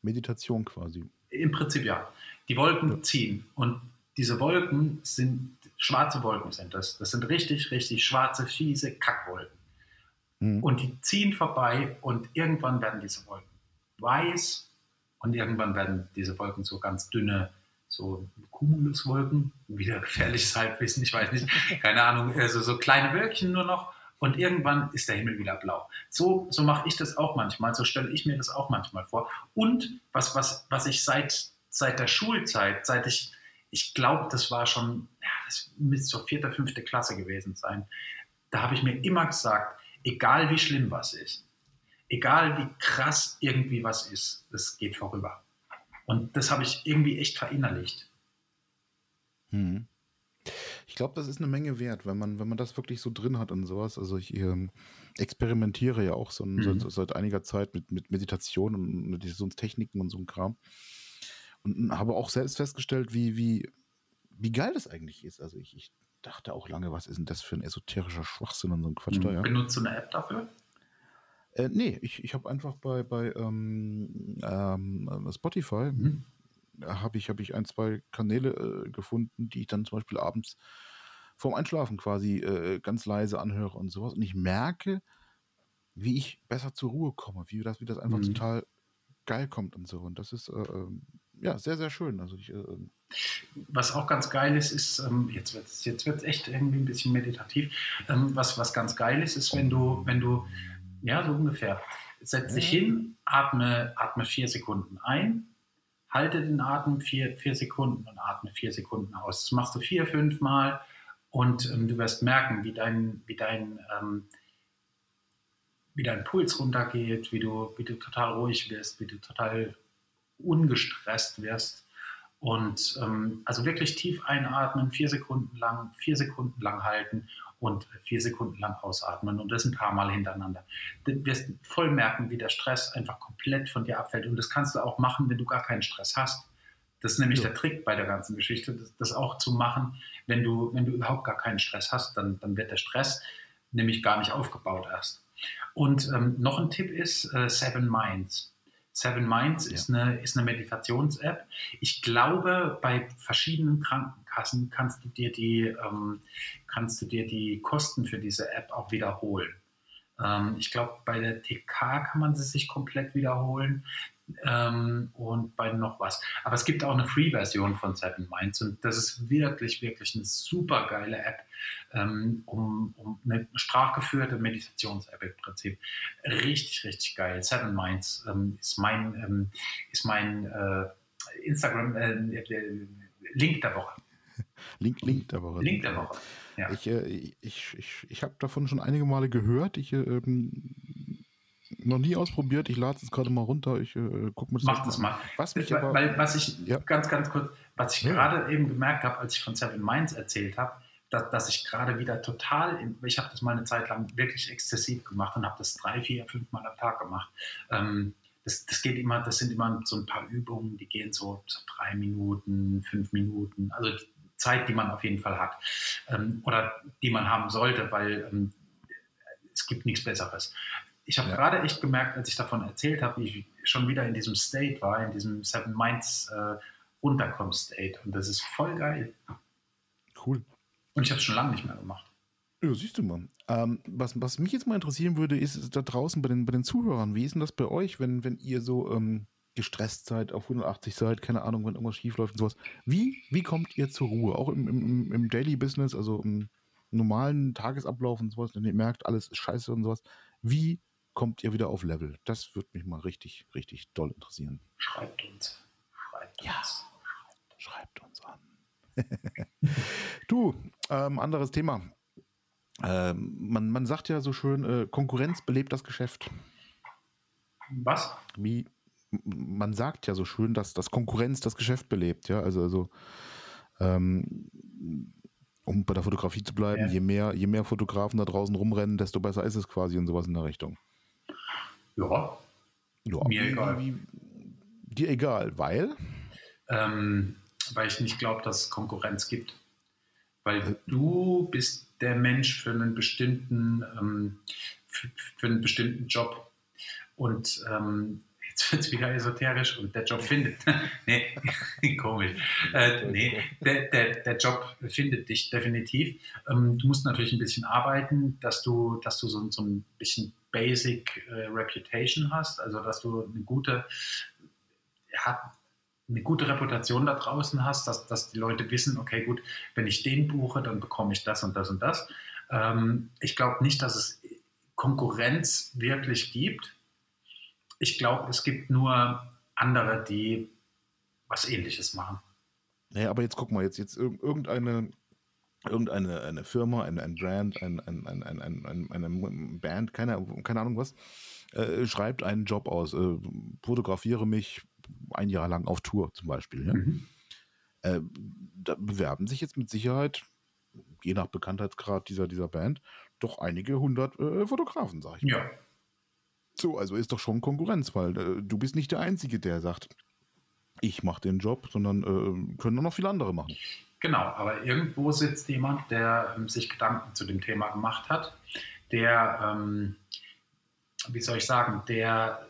Meditation quasi. Im Prinzip ja. Die Wolken ja. ziehen und diese Wolken sind schwarze Wolken sind das. Das sind richtig, richtig schwarze, fiese Kackwolken. Mhm. Und die ziehen vorbei und irgendwann werden diese Wolken weiß und irgendwann werden diese Wolken so ganz dünne, so Cumuluswolken, wieder gefährliches Halbwissen, ich weiß nicht, keine Ahnung, also so kleine Wölkchen nur noch und irgendwann ist der Himmel wieder blau. So, so mache ich das auch manchmal, so stelle ich mir das auch manchmal vor. Und was, was, was ich seit, seit der Schulzeit, seit ich ich glaube, das war schon, ja, das müsste so vierte, fünfte Klasse gewesen sein. Da habe ich mir immer gesagt, egal wie schlimm was ist, egal wie krass irgendwie was ist, das geht vorüber. Und das habe ich irgendwie echt verinnerlicht. Hm. Ich glaube, das ist eine Menge wert, wenn man, wenn man das wirklich so drin hat und sowas. Also ich ähm, experimentiere ja auch so, mhm. seit, seit, einiger Zeit mit, mit Meditation und Meditationstechniken und so ein Kram und habe auch selbst festgestellt, wie, wie, wie geil das eigentlich ist. Also ich, ich dachte auch lange, was ist denn das für ein esoterischer Schwachsinn und so ein Quatsch da, ja. Benutzt du eine App dafür? Äh, nee, ich, ich habe einfach bei, bei ähm, ähm, Spotify mhm. habe ich, hab ich ein, zwei Kanäle äh, gefunden, die ich dann zum Beispiel abends vorm Einschlafen quasi äh, ganz leise anhöre und sowas. Und ich merke, wie ich besser zur Ruhe komme, wie das, wie das einfach mhm. total geil kommt und so. Und das ist, äh, ähm, ja, sehr, sehr schön. Also ich, äh, ähm, was auch ganz geil ist, ist, ähm, jetzt wird es jetzt wird's echt irgendwie ein bisschen meditativ. Ähm, was, was ganz geil ist, ist, wenn du, wenn du, ja, so ungefähr, setz dich hin, atme, atme vier Sekunden ein, halte den Atem vier, vier Sekunden und atme vier Sekunden aus. Das machst du vier, fünf Mal und ähm, du wirst merken, wie dein, wie dein, ähm, wie dein Puls runtergeht, wie du, wie du total ruhig wirst, wie du total ungestresst wirst. Und ähm, also wirklich tief einatmen, vier Sekunden lang, vier Sekunden lang halten und vier Sekunden lang ausatmen und das ein paar Mal hintereinander. Du wirst voll merken, wie der Stress einfach komplett von dir abfällt. Und das kannst du auch machen, wenn du gar keinen Stress hast. Das ist nämlich ja. der Trick bei der ganzen Geschichte, das, das, auch zu machen, wenn du, wenn du überhaupt gar keinen Stress hast, dann, dann wird der Stress nämlich gar nicht aufgebaut erst. Und ähm, noch ein Tipp ist äh, Seven Minds. Seven Minds ja. ist eine, ist eine Meditations-App. Ich glaube, bei verschiedenen Krankenkassen kannst du dir die, ähm, kannst du dir die Kosten für diese App auch wiederholen. Ähm, ich glaube, bei der TK kann man sie sich komplett wiederholen ähm, und bei noch was. Aber es gibt auch eine Free-Version von Seven Minds und das ist wirklich, wirklich eine super geile App, ähm, um, um, eine sprachgeführte Meditations-App im Prinzip. Richtig, richtig geil. Seven Minds ähm, ist mein, ähm, ist mein äh, Instagram äh, äh, Link der Woche. Link, Link der Woche. Link der Woche. Ja. Ich, äh, ich, ich, ich habe davon schon einige Male gehört. Ich ähm, noch nie ausprobiert. Ich lade es gerade mal runter. Ich äh, gucke mir das Mach das mal. Was mich weil, aber, weil, was ich ja. ganz, ganz kurz, was ich ja. gerade eben gemerkt habe, als ich von Seven Minds erzählt habe, dass, dass ich gerade wieder total, in, ich habe das mal eine Zeit lang wirklich exzessiv gemacht und habe das drei, vier, fünf Mal am Tag gemacht. Ähm, das, das geht immer, das sind immer so ein paar Übungen, die gehen so, so drei Minuten, fünf Minuten, also Zeit, die man auf jeden Fall hat ähm, oder die man haben sollte, weil ähm, es gibt nichts Besseres ich habe ja. gerade echt gemerkt, als ich davon erzählt habe, wie ich schon wieder in diesem State war, in diesem Seven Minds äh, Runterkommen-State. Und das ist voll geil. Cool. Und ich habe es schon lange nicht mehr gemacht. Ja, siehst du mal. Ähm, was, was mich jetzt mal interessieren würde, ist, ist da draußen bei den, bei den Zuhörern, wie ist denn das bei euch, wenn, wenn ihr so ähm, gestresst seid, auf 180 seid, keine Ahnung, wenn irgendwas schief läuft und sowas. Wie, wie kommt ihr zur Ruhe? Auch im, im, im Daily Business, also im normalen Tagesablauf und sowas, wenn ihr merkt, alles ist scheiße und sowas. Wie kommt ihr wieder auf Level? Das würde mich mal richtig, richtig doll interessieren. Schreibt uns. Schreibt ja. uns. du, ähm, anderes Thema. Ähm, man, man sagt ja so schön, äh, Konkurrenz belebt das Geschäft. Was? Wie, man sagt ja so schön, dass, dass Konkurrenz das Geschäft belebt, ja. Also, also ähm, um bei der Fotografie zu bleiben, ja. je, mehr, je mehr Fotografen da draußen rumrennen, desto besser ist es quasi und sowas in der Richtung. Ja. ja Mir egal. Dir egal, weil? Ähm, weil ich nicht glaube, dass es Konkurrenz gibt. Weil äh. du bist der Mensch für einen bestimmten, ähm, für, für, einen bestimmten Job. Und ähm, jetzt wird es wieder esoterisch und der Job findet. nee, komisch. Äh, nee, der, der, der Job findet dich definitiv. Ähm, du musst natürlich ein bisschen arbeiten, dass du, dass du so, so ein bisschen Basic äh, Reputation hast, also dass du eine gute, ja, eine gute Reputation da draußen hast, dass, dass die Leute wissen, okay, gut, wenn ich den buche, dann bekomme ich das und das und das. Ähm, ich glaube nicht, dass es Konkurrenz wirklich gibt ich glaube, es gibt nur andere, die was Ähnliches machen. Naja, aber jetzt guck mal, jetzt, jetzt irgendeine, irgendeine eine Firma, ein, ein Brand, ein, ein, ein, ein, ein, eine Band, keine, keine Ahnung was, äh, schreibt einen Job aus, äh, fotografiere mich ein Jahr lang auf Tour zum Beispiel. Ja? Mhm. Äh, da bewerben sich jetzt mit Sicherheit, je nach Bekanntheitsgrad dieser, dieser Band, doch einige hundert äh, Fotografen, sag ich mal. Ja. So, also ist doch schon Konkurrenz, weil äh, du bist nicht der Einzige, der sagt, ich mache den Job, sondern äh, können noch viele andere machen. Genau, aber irgendwo sitzt jemand, der ähm, sich Gedanken zu dem Thema gemacht hat, der, ähm, wie soll ich sagen, der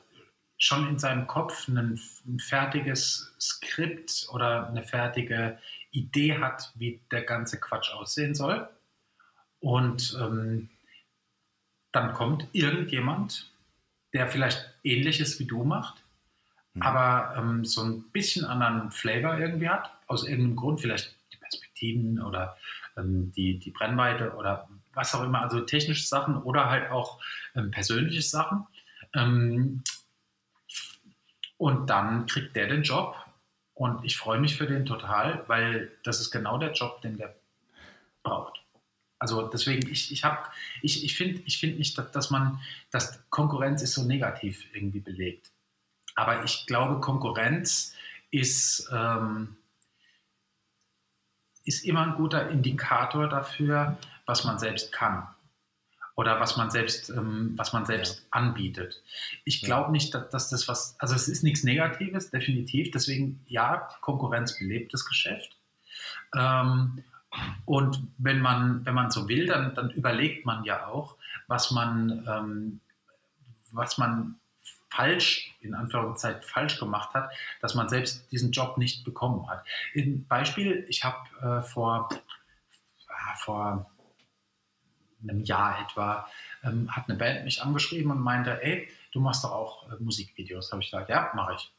schon in seinem Kopf ein, ein, fertiges Skript oder eine fertige Idee hat, wie der ganze Quatsch aussehen soll. Und ähm, dann kommt irgendjemand der vielleicht ähnliches wie du macht, mhm. aber ähm, so ein bisschen anderen Flavor irgendwie hat, aus irgendeinem Grund, vielleicht Perspektiven oder ähm, die, die Brennweite oder was auch immer, also technische Sachen oder halt auch ähm, persönliche Sachen. Ähm, und dann kriegt der den Job und ich freue mich für den total, weil das ist genau der Job, den der braucht. Also deswegen, ich, ich ich, ich finde ich find nicht, dass, dass man, dass Konkurrenz ist so negativ irgendwie belegt. Aber ich glaube, Konkurrenz ist, ähm, ist immer ein guter Indikator dafür, was man selbst kann oder was man selbst, ähm, was man selbst ja. anbietet. Ich glaube ja. nicht, dass, dass, das was, also es ist nichts Negatives, definitiv. Deswegen, ja, Konkurrenz belebt das Geschäft. Ähm, und wenn man, wenn man so will, dann, dann überlegt man ja auch, was man, ähm, was man falsch, in Anführungszeichen falsch gemacht hat, dass man selbst diesen Job nicht bekommen hat. Ein Beispiel, ich habe äh, vor, äh, vor einem Jahr etwa, ähm, hat eine Band mich angeschrieben und meinte, ey, du machst doch auch äh, Musikvideos. Habe ich gesagt, ja, mache ich.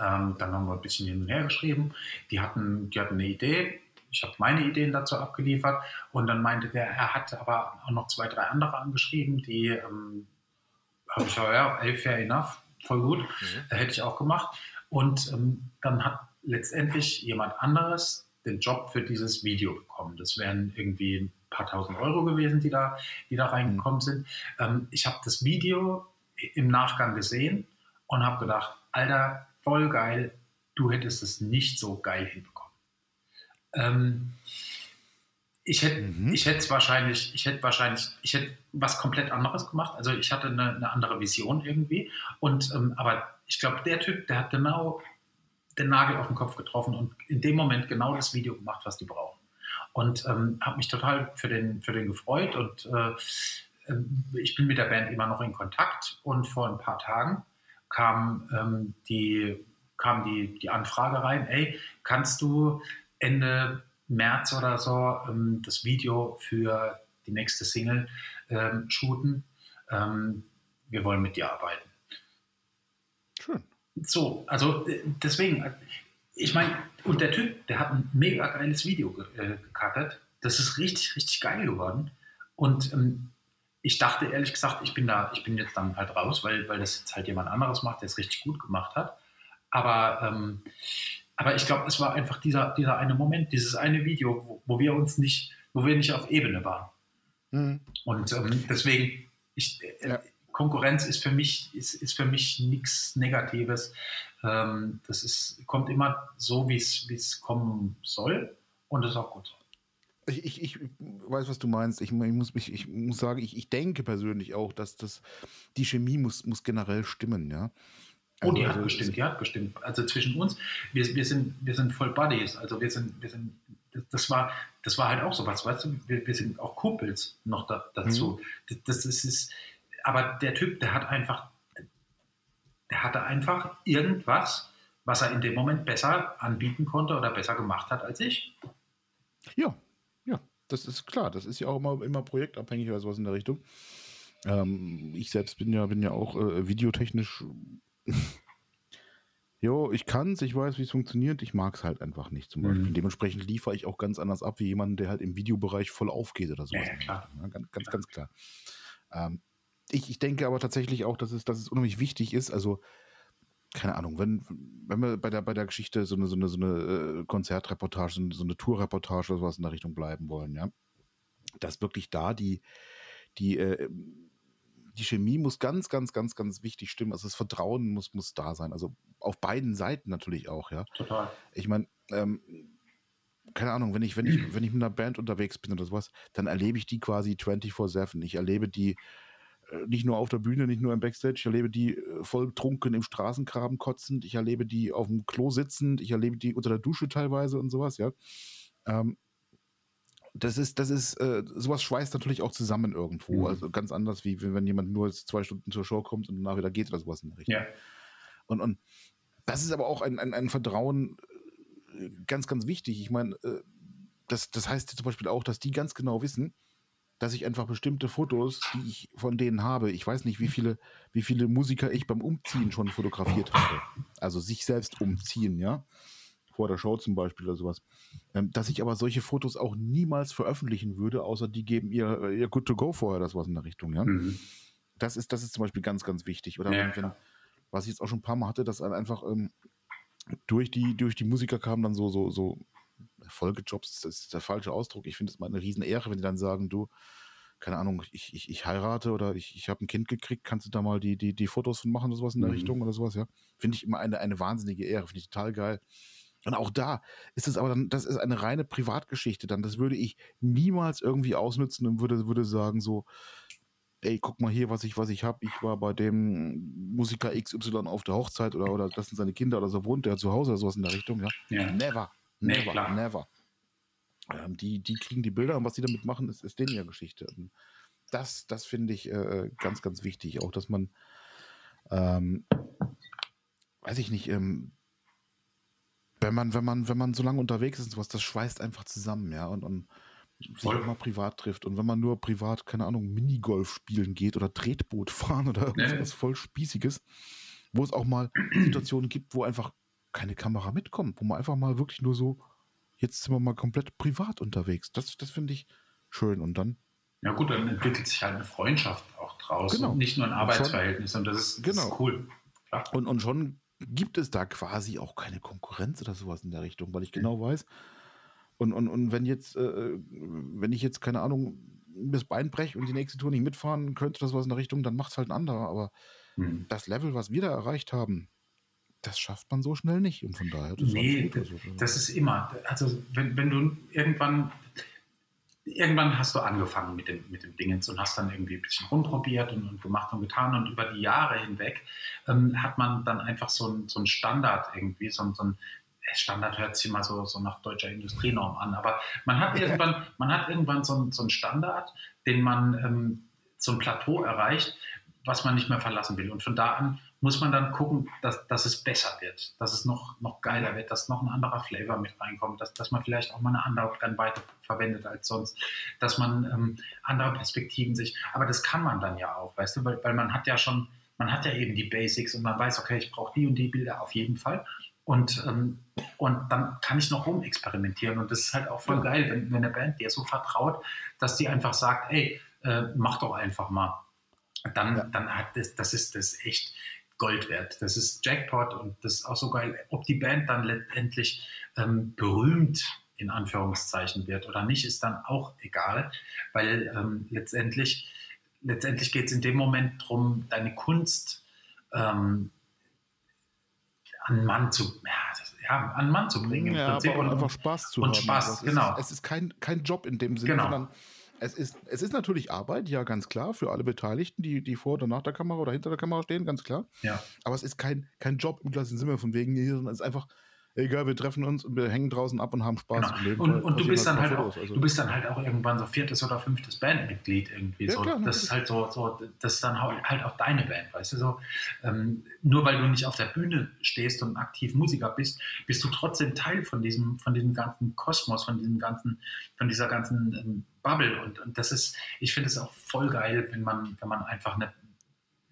Ähm, dann haben wir ein bisschen hin und her geschrieben. Die hatten, die hatten eine Idee, ich habe meine Ideen dazu abgeliefert und dann meinte der, er hat aber auch noch zwei, drei andere angeschrieben, die ähm, habe ich ja, ey, fair enough, voll gut, mhm. hätte ich auch gemacht. Und ähm, dann hat letztendlich jemand anderes den Job für dieses Video bekommen. Das wären irgendwie ein paar tausend Euro gewesen, die da, die da reingekommen sind. Ähm, ich habe das Video im Nachgang gesehen und habe gedacht, Alter, voll geil, du hättest es nicht so geil hinbekommen. Ähm, ich hätte mhm. ich hätte wahrscheinlich, ich hätte wahrscheinlich, ich hätte was komplett anderes gemacht. Also ich hatte eine, eine andere Vision irgendwie. Und ähm, aber ich glaube, der Typ, der hat genau den Nagel auf den Kopf getroffen und in dem Moment genau das Video gemacht, was die brauchen. Und ähm, habe mich total für den, für den gefreut und äh, ähm, ich bin mit der Band immer noch in Kontakt und vor ein paar Tagen kam ähm, die kam die, die Anfrage rein, ey, kannst du Ende März oder so ähm, das Video für die nächste Single ähm, shooten. Ähm, wir wollen mit dir arbeiten. Schön. So, also äh, deswegen, äh, ich meine, und der Typ, der hat ein mega geiles Video ge äh, gecuttet. Das ist richtig, richtig geil geworden. Und ähm, ich dachte ehrlich gesagt, ich bin da, ich bin jetzt dann halt raus, weil, weil das jetzt halt jemand anderes macht, der es richtig gut gemacht hat. Aber ähm, aber ich glaube, es war einfach dieser, dieser eine Moment, dieses eine Video, wo, wo wir uns nicht, wo wir nicht auf Ebene waren. Mhm. Und ähm, deswegen, ich, äh, ja. Konkurrenz ist für mich, ist, ist für mich nichts Negatives. Ähm, das ist, kommt immer so, wie es kommen soll. Und das ist auch gut so. Ich, ich, ich, weiß, was du meinst. Ich, ich muss, ich, ich, muss sagen, ich, ich denke persönlich auch, dass das, die Chemie muss, muss generell stimmen, ja. Oh, die hat also, gestimmt, die hat gestimmt. Also zwischen uns, wir, wir, sind, wir sind voll Buddies. Also wir sind, wir sind, das war, das war halt auch so was, weißt du, wir, wir sind auch Kumpels noch da, dazu. Mhm. Das, das ist, aber der Typ, der hat einfach, der hatte einfach irgendwas, was er in dem Moment besser anbieten konnte oder besser gemacht hat als ich. Ja, ja, das ist klar. Das ist ja auch immer, immer projektabhängig oder sowas in der Richtung. Ähm, ich selbst bin ja, bin ja auch äh, videotechnisch. Jo, ich kann es, ich weiß, wie es funktioniert. Ich mag es halt einfach nicht zum Beispiel. Mhm. Dementsprechend liefere ich auch ganz anders ab wie jemand, der halt im Videobereich voll aufgeht oder sowas. Ja, klar. Ja, ganz, ganz, ganz klar. Ähm, ich, ich denke aber tatsächlich auch, dass es, dass es unheimlich wichtig ist. Also, keine Ahnung, wenn, wenn wir bei der, bei der Geschichte so eine, so eine, so eine äh, Konzertreportage, so eine, so eine Tourreportage oder sowas in der Richtung bleiben wollen, ja, dass wirklich da die, die, äh, die Chemie muss ganz, ganz, ganz, ganz wichtig stimmen. Also das Vertrauen muss, muss da sein. Also auf beiden Seiten natürlich auch, ja. Total. Ich meine, ähm, keine Ahnung, wenn ich, wenn ich, wenn ich mit einer Band unterwegs bin oder sowas, dann erlebe ich die quasi 24-7. Ich erlebe die äh, nicht nur auf der Bühne, nicht nur im Backstage. Ich erlebe die äh, voll trunken im Straßengraben kotzend. Ich erlebe die auf dem Klo sitzend. Ich erlebe die unter der Dusche teilweise und sowas, ja. Ähm, das ist, das ist, äh, sowas schweißt natürlich auch zusammen irgendwo. Mhm. Also ganz anders, wie wenn jemand nur zwei Stunden zur Show kommt und danach wieder geht oder sowas in der Richtung. Ja. Und, und das ist aber auch ein, ein, ein Vertrauen äh, ganz, ganz wichtig. Ich meine, das, das heißt zum Beispiel auch, dass die ganz genau wissen, dass ich einfach bestimmte Fotos, die ich von denen habe, ich weiß nicht, wie viele, wie viele Musiker ich beim Umziehen schon fotografiert habe. Also sich selbst umziehen, ja. Vor der Show zum Beispiel oder sowas. Ähm, dass ich aber solche Fotos auch niemals veröffentlichen würde, außer die geben ihr, ihr Good to Go vorher, das was in der Richtung, ja. Mhm. Das ist, das ist zum Beispiel ganz, ganz wichtig. Oder ja, wenn, was ich jetzt auch schon ein paar Mal hatte, dass einfach ähm, durch die, durch die Musiker kamen dann so, so, so Folgejobs, das ist der falsche Ausdruck. Ich finde es mal eine Riesenehre, wenn die dann sagen, du, keine Ahnung, ich, ich, ich heirate oder ich, ich habe ein Kind gekriegt, kannst du da mal die, die, die Fotos von machen oder sowas in der mhm. Richtung oder sowas, ja. Finde ich immer eine, eine wahnsinnige Ehre, finde ich total geil. Und auch da ist es aber dann, das ist eine reine Privatgeschichte dann. Das würde ich niemals irgendwie ausnutzen und würde, würde sagen so, ey, guck mal hier, was ich, was ich habe. Ich war bei dem Musiker XY auf der Hochzeit oder, oder das sind seine Kinder oder so wohnt der zu Hause oder sowas in der Richtung, ja. ja. Never. Never, nee, never. Ähm, die, die kriegen die Bilder und was sie damit machen, ist, ist denen ja Geschichte. Und das, das finde ich äh, ganz, ganz wichtig. Auch, dass man, ähm, weiß ich nicht, ähm, wenn man, wenn man, wenn man so lange unterwegs ist und sowas, das schweißt einfach zusammen, ja. Und, und sich auch mal privat trifft. Und wenn man nur privat, keine Ahnung, Minigolf spielen geht oder Tretboot fahren oder irgendwas nee. voll Spießiges, wo es auch mal Situationen gibt, wo einfach keine Kamera mitkommt, wo man einfach mal wirklich nur so, jetzt sind wir mal komplett privat unterwegs. Das, das finde ich schön. Und dann. Ja, gut, dann entwickelt sich halt eine Freundschaft auch draus. Genau. Und nicht nur ein Arbeitsverhältnis. Und das ist, das genau. ist cool. Klar. Und, und schon gibt es da quasi auch keine Konkurrenz oder sowas in der Richtung, weil ich genau weiß, und, und, und wenn jetzt, äh, wenn ich jetzt, keine Ahnung, das Bein breche und die nächste Tour nicht mitfahren könnte, das was in der Richtung, dann macht es halt ein anderer. Aber hm. das Level, was wir da erreicht haben, das schafft man so schnell nicht. Und von daher, das nee, ist also, das ist immer. Also, wenn, wenn du irgendwann, irgendwann hast du angefangen mit dem, mit dem Dingens und hast dann irgendwie ein bisschen rumprobiert und, und gemacht und getan. Und über die Jahre hinweg ähm, hat man dann einfach so ein, so Standard irgendwie, so, so ein Standard hört sich immer so, so nach deutscher Industrienorm an, aber man hat irgendwann, man hat irgendwann so, ein, so einen Standard, den man ähm, so ein Plateau erreicht, was man nicht mehr verlassen will. Und von da an muss man dann gucken, dass, dass es besser wird, dass es noch, noch geiler wird, dass noch ein anderer Flavor mit reinkommt, dass, dass man vielleicht auch mal eine andere weiter verwendet als sonst, dass man ähm, andere Perspektiven sich, aber das kann man dann ja auch, weißt du, weil, weil man hat ja schon, man hat ja eben die Basics und man weiß, okay, ich brauche die und die Bilder auf jeden Fall. Und, ähm, und dann kann ich noch rumexperimentieren. Und das ist halt auch voll geil, wenn, wenn eine Band dir so vertraut, dass die einfach sagt, ey, äh, mach doch einfach mal. Dann, ja. dann hat das, das ist das echt, Gold wert. Das ist Jackpot und das ist auch so geil. Ob die Band dann letztendlich ähm, berühmt in Anführungszeichen wird oder nicht, ist dann auch egal, weil ähm, letztendlich, letztendlich geht es in dem Moment darum, deine Kunst ähm, an Mann zu, ja, ja, an Mann zu bringen. Ja, aber und, einfach Spaß zu und haben. Und Spaß, also genau. Es ist, es ist kein, kein Job in dem Sinne, genau. sondern es ist, es ist natürlich Arbeit, ja, ganz klar, für alle Beteiligten, die, die vor oder nach der Kamera oder hinter der Kamera stehen, ganz klar. Ja. Aber es ist kein, kein Job im klassischen Sinne von wegen, sondern es ist einfach, egal, wir treffen uns und wir hängen draußen ab und haben Spaß genau. und, und du bist dann halt auch, also. du bist dann halt auch irgendwann so viertes oder fünftes Bandmitglied irgendwie. Ja, so. Klar, das ist halt so, so, das ist dann halt auch deine Band, weißt du so. Ähm, nur weil du nicht auf der Bühne stehst und aktiv Musiker bist, bist du trotzdem Teil von diesem, von diesem ganzen Kosmos, von diesem ganzen, von dieser ganzen ähm, Bubble. Und, und das ist, ich finde es auch voll geil, wenn man, wenn man einfach eine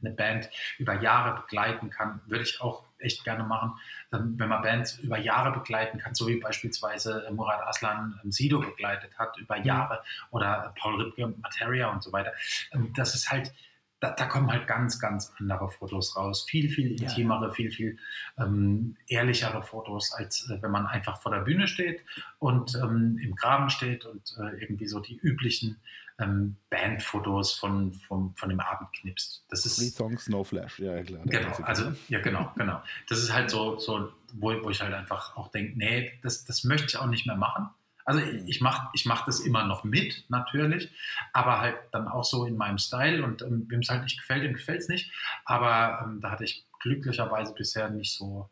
eine Band über Jahre begleiten kann, würde ich auch echt gerne machen, ähm, wenn man Bands über Jahre begleiten kann, so wie beispielsweise äh, Murat Aslan ähm, Sido begleitet hat über mhm. Jahre oder Paul Ripke, Materia und so weiter. Ähm, das ist halt, da, da, kommen halt ganz, ganz andere Fotos raus. Viel, viel intimere, ja. viel, viel ähm, ehrlichere Fotos, als äh, wenn man einfach vor der Bühne steht und ähm, im Graben steht und äh, irgendwie so die üblichen ähm, Bandfotos von, von, von dem Abend knipst. Das ist, Three Songs, No Flash, ja, klar. Genau, also, ja, genau, genau. Das ist halt so, so wo, wo ich halt einfach auch denke, nee, das, das möchte ich auch nicht mehr machen. Also ich mache ich mach das immer noch mit, natürlich, aber halt dann auch so in meinem Style und ähm, wem es halt nicht gefällt, dem gefällt es nicht. Aber ähm, da hatte ich glücklicherweise bisher nicht so,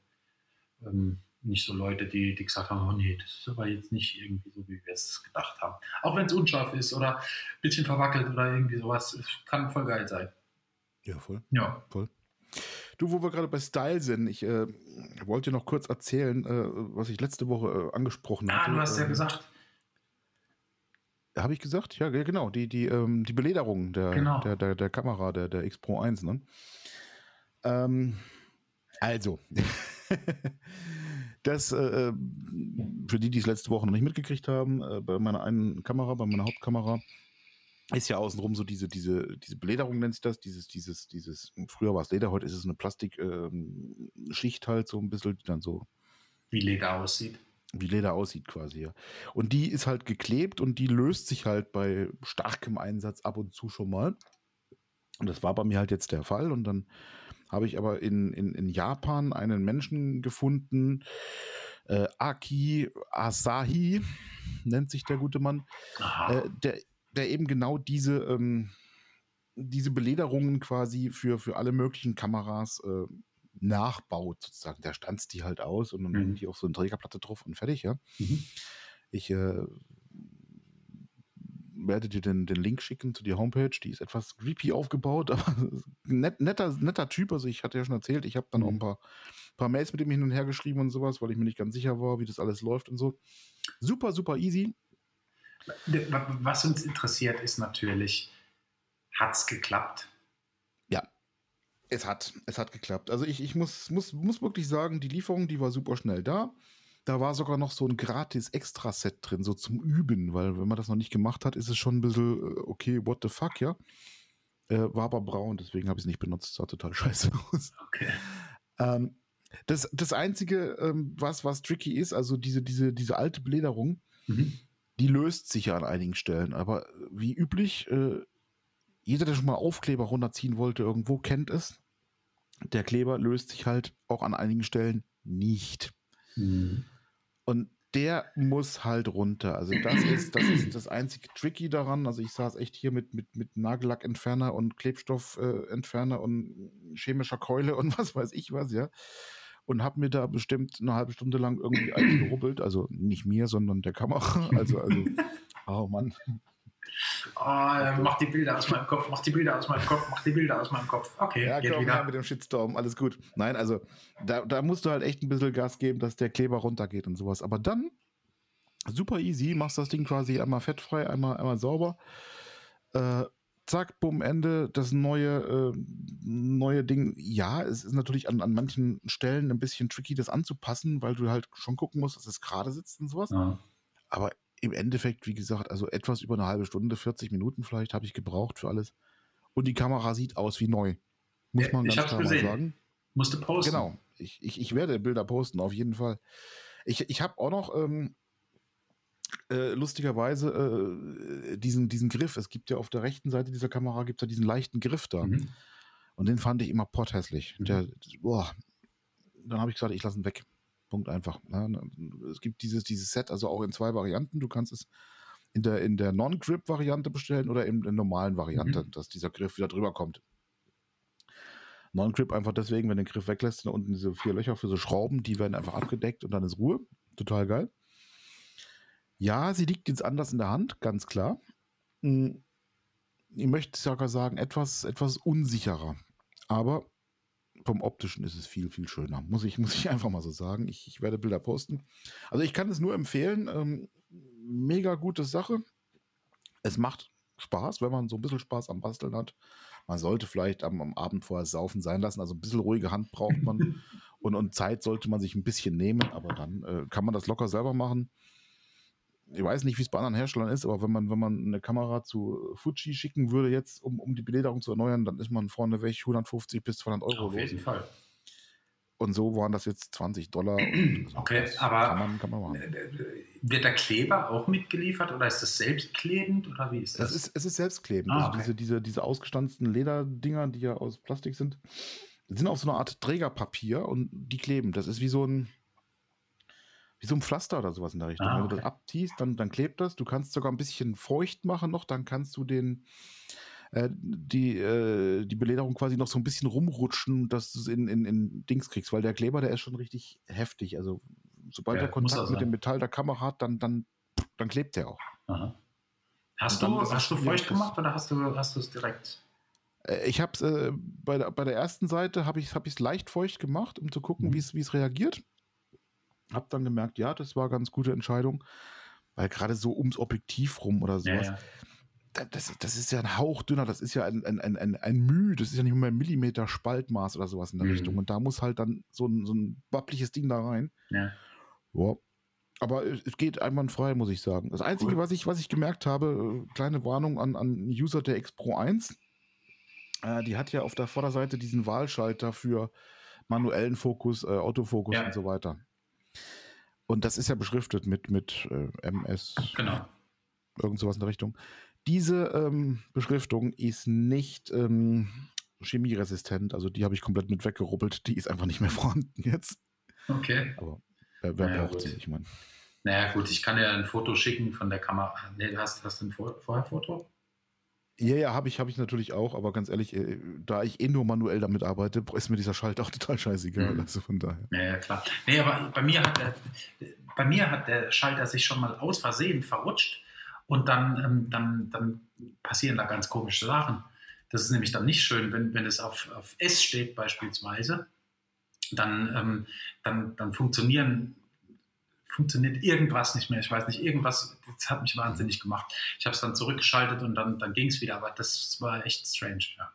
ähm, nicht so Leute, die, die gesagt haben, oh nee, das ist aber jetzt nicht irgendwie so, wie wir es gedacht haben. Auch wenn es unscharf ist oder ein bisschen verwackelt oder irgendwie sowas, kann voll geil sein. Ja, voll. Ja. Voll. Du, wo wir gerade bei Style sind, ich äh, wollte noch kurz erzählen, äh, was ich letzte Woche äh, angesprochen habe. Ah, du hast ja ähm, gesagt. Habe ich gesagt? Ja, genau. Die, die, ähm, die Belederung der, genau. der, der, der, Kamera, der, der X Pro 1. Ne? Ähm, also, das, äh, äh, für die, die es letzte Woche noch nicht mitgekriegt haben, äh, bei meiner einen Kamera, bei meiner Hauptkamera, ist ja außenrum so diese, diese, diese Belederung nennt sich das, dieses, dieses, dieses, früher war es Leder, heute ist es eine Plastikschicht ähm, halt so ein bisschen, die dann so. Wie Leder aussieht. Wie Leder aussieht quasi, ja. Und die ist halt geklebt und die löst sich halt bei starkem Einsatz ab und zu schon mal. Und das war bei mir halt jetzt der Fall. Und dann habe ich aber in, in, in Japan einen Menschen gefunden, äh, Aki Asahi nennt sich der gute Mann, äh, der der eben genau diese, ähm, diese Belederungen quasi für, für alle möglichen Kameras äh, nachbaut, sozusagen. Der stanzt die halt aus und dann mhm. die auf so eine Trägerplatte drauf und fertig, ja. Mhm. Ich äh, werde dir den, den Link schicken zu der Homepage. Die ist etwas creepy aufgebaut, aber net, netter, netter Typ. Also ich hatte ja schon erzählt, ich habe dann mhm. auch ein paar, paar Mails mit ihm hin und her geschrieben und sowas, weil ich mir nicht ganz sicher war, wie das alles läuft und so. Super, super easy. Was uns interessiert, ist natürlich, hat es geklappt? Ja, es hat. Es hat geklappt. Also ich, ich muss, muss, muss wirklich sagen, die Lieferung, die war super schnell da. Da war sogar noch so ein gratis Extra-Set drin, so zum Üben, weil wenn man das noch nicht gemacht hat, ist es schon ein bisschen, äh, okay, what the fuck, ja. Äh, war aber braun, deswegen habe ich es nicht benutzt. Sah total scheiße aus. Okay. Ähm, das, das Einzige, ähm, was, was tricky ist, also diese, diese, diese alte Belederung, mhm die löst sich ja an einigen Stellen. Aber wie üblich, äh, jeder, der schon mal Aufkleber runterziehen wollte, irgendwo kennt es. Der Kleber löst sich halt auch an einigen Stellen nicht. Mhm. Und der muss halt runter. Also das ist, das ist das einzige Tricky daran. Also ich saß echt hier mit, mit, mit Nagellackentferner und Klebstoffentferner äh, und chemischer Keule und was weiß ich was, ja und habe mir da bestimmt eine halbe Stunde lang irgendwie eingerubbelt. Also nicht mir, sondern der Kamera. Also, also, oh Mann. Oh, mach die Bilder aus meinem Kopf, mach die Bilder aus meinem Kopf, mach die Bilder aus meinem Kopf. Okay, ja, geht komm, wieder. mit dem Shitstorm, alles gut. Nein, also da, da musst du halt echt ein bisschen Gas geben, dass der Kleber runtergeht und sowas. Aber dann, super easy, machst das Ding quasi einmal fettfrei, einmal, einmal sauber. Äh, zack, bumm, Ende, das neue, äh, neue Ding. Ja, es ist natürlich an, an manchen Stellen ein bisschen tricky, das anzupassen, weil du halt schon gucken musst, dass es gerade sitzt und sowas. Ja. Aber im Endeffekt, wie gesagt, also etwas über eine halbe Stunde, 40 Minuten vielleicht habe ich gebraucht für alles. Und die Kamera sieht aus wie neu. Muss man ganz klar mal sagen. Musst du posten. Genau. Ich, ich, ich werde Bilder posten, auf jeden Fall. Ich, ich habe auch noch ähm, äh, lustigerweise äh, diesen, diesen Griff. Es gibt ja auf der rechten Seite dieser Kamera gibt ja diesen leichten Griff da. Mhm. Und den fand ich immer potthässlich. Mhm. Der, boah. Dann habe ich gesagt, ich lasse ihn weg. Punkt einfach. Ja, ne? es gibt dieses, dieses Set, also auch in zwei Varianten. Du kannst es in der, in der Non-Grip-Variante bestellen oder in der normalen Variante, mhm. dass dieser Griff wieder drüber kommt. Non-Grip einfach deswegen, wenn du den Griff weglässt, da unten diese vier Löcher für so Schrauben, die werden einfach abgedeckt und dann ist Ruhe. Total geil. Ja, sie liegt jetzt anders in der Hand, ganz klar. Hm, ich möchte sogar sagen, etwas, etwas unsicherer. Aber vom optischen ist es viel, viel schöner. Muss ich, muss ich einfach mal so sagen. Ich, ich werde Bilder posten. Also ich kann es nur empfehlen. Ähm, mega gute Sache. Es macht Spaß, wenn man so ein bisschen Spaß am Basteln hat. Man sollte vielleicht am, am Abend vorher saufen sein lassen. Also ein bisschen ruhige Hand braucht man. und, und Zeit sollte man sich ein bisschen nehmen, aber dann äh, kann man das locker selber machen ich weiß nicht, wie es bei anderen Herstellern ist, aber wenn man, wenn man eine Kamera zu Fuji schicken würde, jetzt, um, um die Belederung zu erneuern, dann ist man vorne weg 150 bis 200 Euro. Auf jeden Fall. Und so waren das jetzt 20 Dollar. okay, aber kann man, kann man äh, äh, wird der Kleber auch mitgeliefert oder ist das selbstklebend oder wie ist das? Es ist, es ist selbstklebend. Ah, also okay. also diese, diese, diese ausgestanzten Lederdinger, die ja aus Plastik sind, sind auf so eine Art Trägerpapier und die kleben. Das ist wie so ein, wie so ein Pflaster oder sowas in der Richtung. Ah, okay. Wenn du das abziehst, dann, dann klebt das. Du kannst sogar ein bisschen feucht machen noch, dann kannst du den äh, die, äh, die Belederung quasi noch so ein bisschen rumrutschen, dass du es in, in, in Dings kriegst, weil der Kleber, der ist schon richtig heftig. Also sobald ja, er Kontakt mit dem Metall der Kamera hat, dann, dann, dann klebt der auch. Aha. Hast du, hast du feucht gemacht oder hast du, hast du es direkt? Äh, ich habe es äh, bei, der, bei der ersten Seite habe ich es hab leicht feucht gemacht, um zu gucken, mhm. wie es reagiert. Hab dann gemerkt, ja, das war eine ganz gute Entscheidung, weil gerade so ums Objektiv rum oder sowas. Ja, ja. Das, das, ist ja ein Hauch dünner, das ist ja ein, ein, ein, ein, ein Müh, das ist ja nicht mehr ein Millimeter Spaltmaß oder sowas in der mhm. Richtung. Und da muss halt dann so ein, so ein wappliges Ding da rein. Ja. ja. Aber es geht einwandfrei, muss ich sagen. Das Einzige, cool. was, ich, was ich gemerkt habe, äh, kleine Warnung an, an User der X Pro 1, äh, die hat ja auf der Vorderseite diesen Wahlschalter für manuellen Fokus, äh, Autofokus ja. und so weiter. Und das ist ja beschriftet mit, mit äh, MS. Genau. Irgend sowas in der Richtung. Diese ähm, Beschriftung ist nicht ähm, chemieresistent. Also die habe ich komplett mit weggerubbelt. Die ist einfach nicht mehr vorhanden jetzt. Okay. Aber wer, wer naja, braucht sie? Ich meine. Naja, gut, ich kann dir ein Foto schicken von der Kamera. Nee, hast, hast du ein Vorher-Foto? Ja, ja, habe ich, hab ich natürlich auch, aber ganz ehrlich, äh, da ich eh nur manuell damit arbeite, ist mir dieser Schalter auch total scheißegal. Mhm. Also von daher. Ja, ja, klar. Nee, aber bei mir, hat der, bei mir hat der Schalter sich schon mal aus Versehen verrutscht und dann, ähm, dann, dann passieren da ganz komische Sachen. Das ist nämlich dann nicht schön, wenn, wenn es auf, auf S steht beispielsweise, dann, ähm, dann, dann funktionieren funktioniert irgendwas nicht mehr. Ich weiß nicht, irgendwas, das hat mich wahnsinnig gemacht. Ich habe es dann zurückgeschaltet und dann, dann ging es wieder, aber das war echt strange, ja.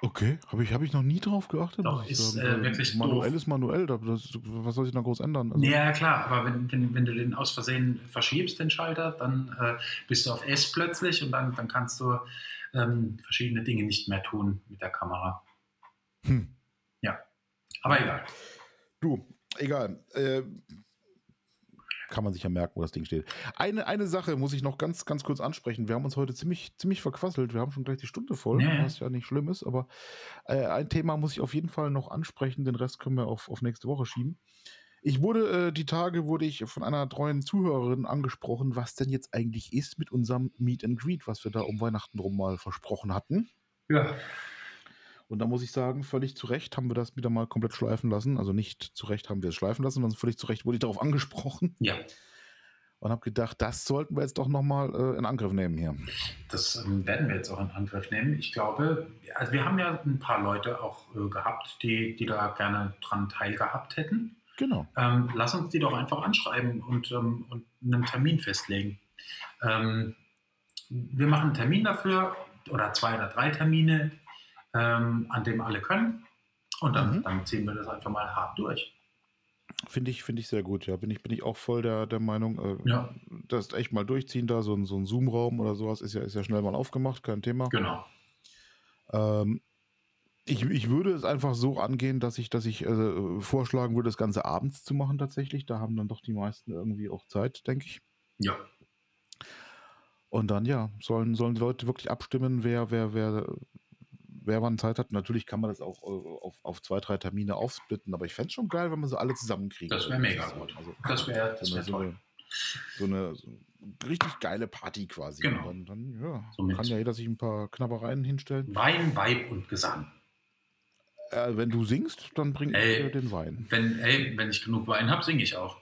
Okay, habe ich, hab ich noch nie drauf geachtet. Doch, ist äh, wirklich Manuell doof. ist manuell, das, was soll sich da groß ändern? Also ja, klar, aber wenn, wenn, wenn, du den aus Versehen verschiebst, den Schalter, dann äh, bist du auf S plötzlich und dann, dann kannst du ähm, verschiedene Dinge nicht mehr tun mit der Kamera. Hm. Ja, aber egal. Du, egal. Äh, kann man sich ja merken, wo das Ding steht. Eine, eine Sache muss ich noch ganz, ganz kurz ansprechen. Wir haben uns heute ziemlich, ziemlich verquasselt. Wir haben schon gleich die Stunde voll, nee. was ja nicht schlimm ist. Aber äh, ein Thema muss ich auf jeden Fall noch ansprechen. Den Rest können wir auf, auf nächste Woche schieben. Ich wurde, äh, die Tage wurde ich von einer treuen Zuhörerin angesprochen, was denn jetzt eigentlich ist mit unserem Meet and Greet, was wir da um Weihnachten rum mal versprochen hatten. Ja. Und da muss ich sagen, völlig zu Recht haben wir das wieder mal komplett schleifen lassen. Also nicht zu Recht haben wir es schleifen lassen, sondern völlig zu Recht wurde ich darauf angesprochen. Ja. Und habe gedacht, das sollten wir jetzt doch nochmal äh, in Angriff nehmen hier. Das ähm, werden wir jetzt auch in Angriff nehmen. Ich glaube, also wir haben ja ein paar Leute auch äh, gehabt, die, die da gerne dran teilgehabt hätten. Genau. Ähm, lass uns die doch einfach anschreiben und, ähm, und einen Termin festlegen. Ähm, wir machen einen Termin dafür oder zwei oder drei Termine ähm, an dem alle können. Und dann, mhm. dann ziehen wir das einfach mal hart durch. Finde ich, finde ich sehr gut, ja. Bin ich, bin ich auch voll der, der Meinung, äh, ja. das echt mal durchziehen da, so ein, so ein Zoom-Raum oder sowas ist ja, ist ja schnell mal aufgemacht, kein Thema. Genau. Ähm, ich, ich würde es einfach so angehen, dass ich, dass ich äh, vorschlagen würde, das Ganze abends zu machen tatsächlich. Da haben dann doch die meisten irgendwie auch Zeit, denke ich. Ja. Und dann, ja, sollen, sollen die Leute wirklich abstimmen, wer, wer, wer, wer wann Zeit hat. Natürlich kann man das auch äh, auf, auf zwei, drei Termine aufsplitten, aber ich fände es schon geil, wenn man sie alle zusammenkriegt. Das wäre mega gut. Also, das wäre das wär so toll. so eine, so eine richtig geile Party quasi. Genau. Und dann, dann ja, So kann ja jeder sich ein paar Knabbereien hinstellen. Wein, Weib und Gesang. Äh, wenn du singst, dann bring Ey. ich dir den Wein. Wenn, ey, wenn ich genug Wein habe, singe ich auch.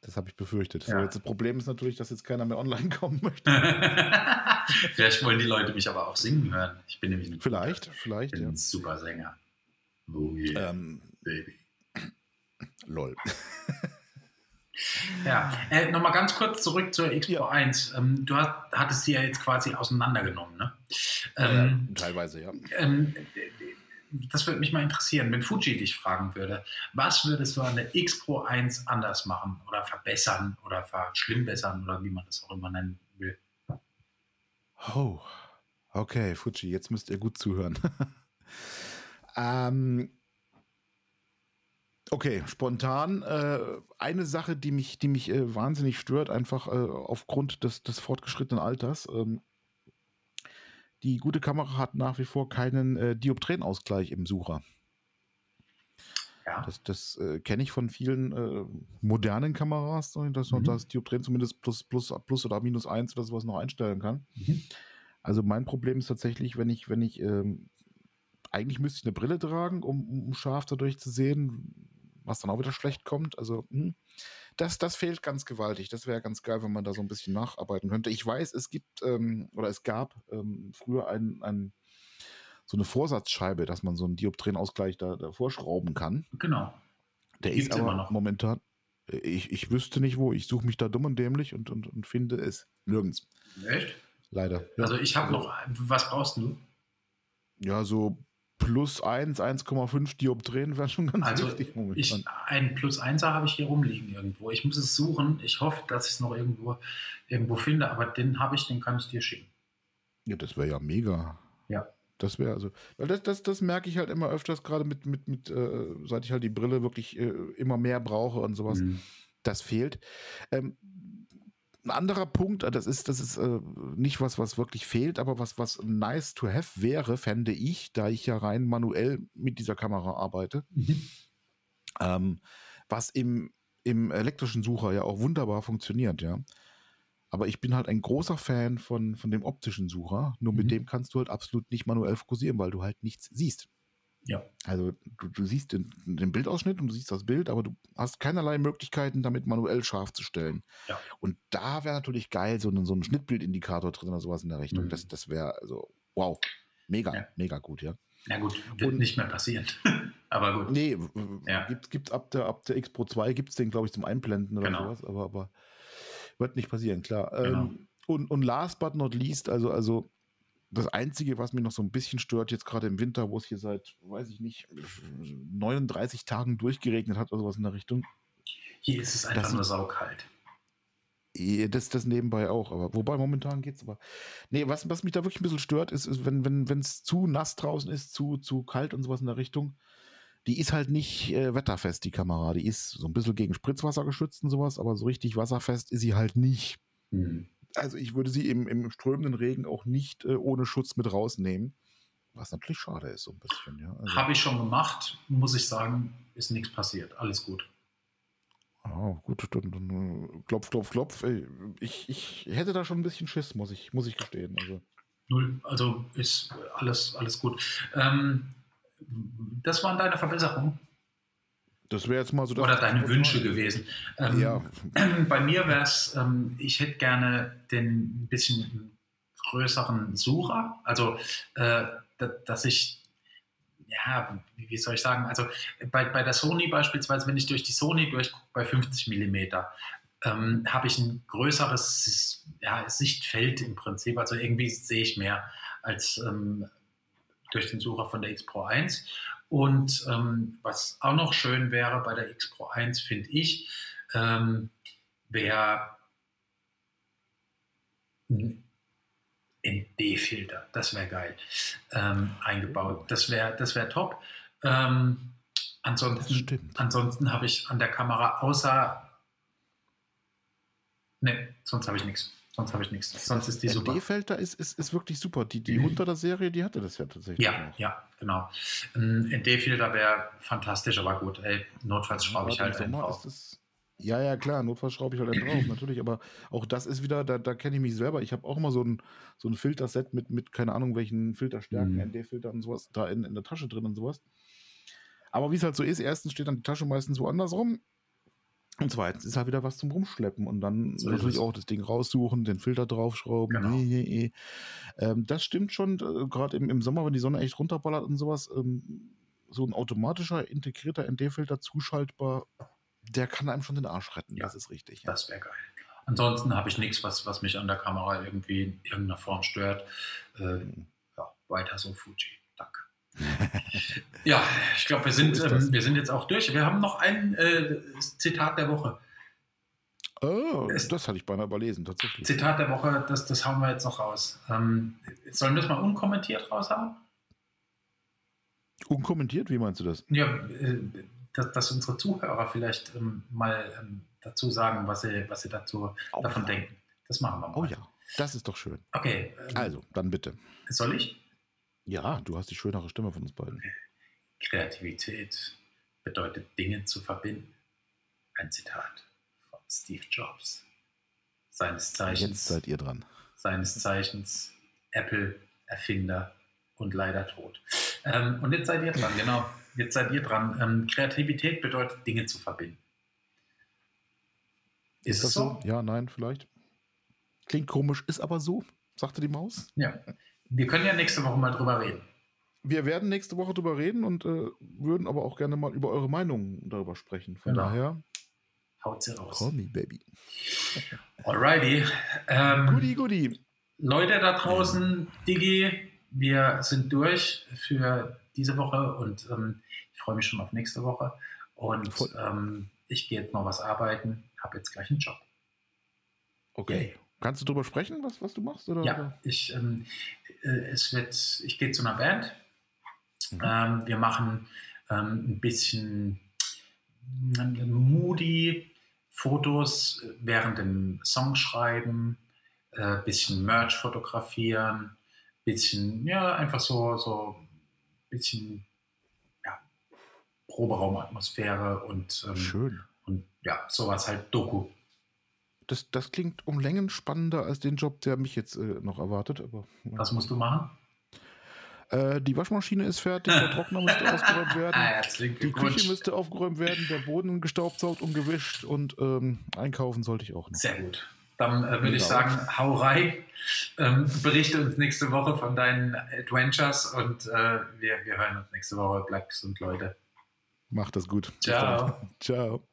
Das habe ich befürchtet. So, Ja. jetzt das Problem ist natürlich, dass jetzt keiner mehr online kommen möchte. Vielleicht wollen die Leute mich aber auch singen hören. Ich bin nämlich ein, Vielleicht, ich vielleicht, bin ja. ein super Sänger. Oh yeah, Ähm, baby. lol. Ja, äh, nochmal ganz kurz zurück zur Expo Ja. 1. Ähm, du hast, hattest sie ja jetzt quasi auseinandergenommen, ne? Ähm, Ähm, teilweise, ja. ähm, das würde mich mal interessieren, wenn Fuji dich fragen würde, was würdest du an der X Pro 1 anders machen oder verbessern oder verschlimmbessern oder wie man das auch immer nennen will? Oh, okay, Fuji, jetzt müsst ihr gut zuhören. ähm, okay, spontan. Äh, eine Sache, die mich, die mich äh, wahnsinnig stört, einfach äh, aufgrund des, des fortgeschrittenen Alters. Ähm, die gute Kamera hat nach wie vor keinen äh, Dioptrenausgleich im Sucher. Ja, Das, das äh, kenne ich von vielen äh, modernen Kameras, so, dass man Mhm. das Dioptren zumindest plus, plus, plus oder minus eins oder sowas noch einstellen kann. Mhm. Also mein Problem ist tatsächlich, wenn ich, wenn ich, ähm, eigentlich müsste ich eine Brille tragen, um, um scharf dadurch zu sehen, was dann auch wieder schlecht kommt. Also hm, das, das fehlt ganz gewaltig. Das wäre ganz geil, wenn man da so ein bisschen nacharbeiten könnte. Ich weiß, es gibt ähm, oder es gab ähm, früher ein, ein, so eine Vorsatzscheibe, dass man so einen Dioptrenausgleich da, da vorschrauben kann. genau. Der Gibt's ist aber immer noch. momentan, äh, ich, ich wüsste nicht wo, ich suche mich da dumm und dämlich und, und, und finde es nirgends. Echt? Leider. Ja. Also ich habe noch, was brauchst du? Ja, so plus 1, 1,5 Dioptrien wäre schon ganz Also wichtig momentan. Ich, ein Plus 1er habe ich hier rumliegen irgendwo. Ich muss es suchen. Ich hoffe, dass ich es noch irgendwo, irgendwo finde, aber den habe ich, den kann ich dir schicken. ja, das wäre ja mega. Ja. Das wäre also, weil das, das, das merke ich halt immer öfters, gerade mit, mit, mit äh, seit ich halt die Brille wirklich äh, immer mehr brauche und sowas. Mhm. das fehlt. Ähm, ein anderer Punkt, äh, das ist, das ist äh, nicht was, was wirklich fehlt, aber was, was nice to have wäre, fände ich, da ich ja rein manuell mit dieser Kamera arbeite, Mhm. ähm, was im, im elektrischen Sucher ja auch wunderbar funktioniert, ja. Aber ich bin halt ein großer Fan von, von dem optischen Sucher. Nur mit Mhm. dem kannst du halt absolut nicht manuell fokussieren, weil du halt nichts siehst. Ja. Also du, du siehst den, den Bildausschnitt und du siehst das Bild, aber du hast keinerlei Möglichkeiten, damit manuell scharf zu stellen. Ja. Und da wäre natürlich geil, so ein, so ein Schnittbildindikator drin oder sowas in der Richtung. Mhm. Das, das wäre also, wow, mega, Ja. mega gut, ja. Na gut, wird Und- nicht mehr passieren. aber gut. Nee, Ja. gibt, gibt ab der, ab der X Pro 2 gibt es den, glaube ich, zum Einblenden oder Genau. sowas, aber, aber wird nicht passieren, klar. Genau. Ähm, und, und last but not least, also, also das Einzige, was mich noch so ein bisschen stört, jetzt gerade im Winter, wo es hier seit, weiß ich nicht, 39 Tagen durchgeregnet hat oder sowas in der Richtung, Hier ist es einfach Das- nur saukalt. Das, das nebenbei auch, aber wobei momentan geht's aber. Nee, was, was mich da wirklich ein bisschen stört, ist, ist wenn es wenn, wenn's zu nass draußen ist, zu, zu kalt und sowas in der Richtung, die ist halt nicht äh, wetterfest, die Kamera. Die ist so ein bisschen gegen Spritzwasser geschützt und sowas, aber so richtig wasserfest ist sie halt nicht. Mhm. Also ich würde sie im, im strömenden Regen auch nicht äh, ohne Schutz mit rausnehmen. Was natürlich schade ist, so ein bisschen, ja. Also, Habe ich schon gemacht, muss ich sagen, ist nichts passiert. Alles gut. ah, gut, dann, dann äh, klopf, klopf, klopf. Ich, ich hätte da schon ein bisschen Schiss, muss ich, muss ich gestehen. Also. Null. Also ist alles, alles gut. Ähm, das waren deine Verbesserungen Das wäre jetzt mal so oder deine Wünsche gewesen. Ähm, Ja, Bei mir wäre es, ähm, ich hätte gerne den ein bisschen größeren Sucher, also äh, da- dass ich, ja, wie wie soll ich sagen, also bei, bei der Sony beispielsweise, wenn ich durch die Sony durchgucke bei 50 mm, ähm, habe ich ein größeres ja, Sichtfeld im Prinzip, also irgendwie sehe ich mehr als ähm, durch den Sucher von der X Pro 1. Und ähm, was auch noch schön wäre bei der X Pro 1, finde ich, ähm, wäre ND-Filter, das wäre geil, ähm, eingebaut. Das wäre das wär top. Ähm, ansonsten ansonsten habe ich an der Kamera außer. Ne, sonst habe ich nichts. Sonst habe ich nichts. Sonst ist die super. ND-Filter ist, ist, ist wirklich super. Die, die mhm. der Serie, die hatte das ja tatsächlich. Ja, auch. ja, genau. Ein ND-Filter wäre fantastisch, aber gut, ey, notfalls schraube ich halt einen drauf. Ja, ja, klar, notfalls schraube ich halt einen drauf, natürlich, aber auch das ist wieder, da, da kenne ich mich selber. Ich habe auch immer so ein, so ein Filterset mit, mit, keine Ahnung, welchen Filterstärken, mhm. ND-Filter und sowas, da in, in der Tasche drin und sowas. Aber wie es halt so ist, erstens steht dann die Tasche meistens woanders rum. Und zweitens ist halt wieder was zum Rumschleppen und dann so natürlich auch das Ding raussuchen, den Filter draufschrauben. Genau. Nee, nee, nee. Ähm, das stimmt schon, äh, gerade im, im Sommer, wenn die Sonne echt runterballert und sowas, ähm, so ein automatischer, integrierter ND-Filter zuschaltbar der kann einem schon den Arsch retten. Ja, das ist richtig. Ja. Das wäre geil. Ansonsten habe ich nichts, was, was mich an der Kamera irgendwie in irgendeiner Form stört. Äh, mhm. ja, weiter so, Fuji. Ja, ich glaube, wir, sind, ähm, wir sind jetzt auch durch. Wir haben noch ein äh, Zitat der Woche. Oh, es, das hatte ich beinahe überlesen, tatsächlich. Zitat der Woche, das, das hauen wir jetzt noch raus. Ähm, sollen wir das mal unkommentiert raushauen? Unkommentiert? Wie meinst du das? Ja, äh, dass, dass unsere Zuhörer vielleicht ähm, mal ähm, dazu sagen, was sie, was sie dazu oh, davon ja. denken. Das machen wir mal. Oh ja, das ist doch schön. Okay. Ähm, also, dann bitte. Soll ich? Ja, du hast die schönere Stimme von uns beiden. Kreativität bedeutet Dinge zu verbinden. Ein Zitat von Steve Jobs. Seines Zeichens. Jetzt seid ihr dran. Seines Zeichens Apple-Erfinder und leider tot. Ähm, und jetzt seid ihr dran, genau. Jetzt seid ihr dran. Ähm, Kreativität bedeutet, Dinge zu verbinden. Ist, ist das so? so? Ja, nein, vielleicht. Klingt komisch, ist aber so, sagte die Maus. Ja. Wir können ja nächste Woche mal drüber reden. Wir werden nächste Woche drüber reden und äh, würden aber auch gerne mal über eure Meinung darüber sprechen. Von genau. daher. Haut sie raus. Call me, baby. Alrighty. Ähm, goodie, goodie. Leute da draußen, Digi, wir sind durch für diese Woche und ähm, ich freue mich schon auf nächste Woche. Und ähm, ich gehe jetzt noch was arbeiten, habe jetzt gleich einen Job. Okay. Yay. Kannst du darüber sprechen, was, was du machst? Oder? Ja, ich, ähm, äh, es wird, ich gehe zu einer Band. Mhm. Ähm, wir machen ähm, ein bisschen ähm, moody Fotos während dem Songschreiben, ein äh, bisschen Merch fotografieren, bisschen, ja, einfach so, so bisschen ja, Proberaumatmosphäre und, ähm, Schön. und ja, sowas halt Doku. Das, das klingt um Längen spannender als den Job, der mich jetzt äh, noch erwartet. Aber, Was musst du machen? Äh, die Waschmaschine ist fertig, der Trockner müsste ausgeräumt werden, ah, die Küche müsste aufgeräumt werden, der Boden gestaubsaugt und gewischt und ähm, einkaufen sollte ich auch noch. Sehr gut. Dann äh, würde ich sagen, hau rein, ähm, berichte uns nächste Woche von deinen Adventures und äh, wir, wir hören uns nächste Woche. Bleibt gesund, Leute. Macht das gut. Ciao. Ciao.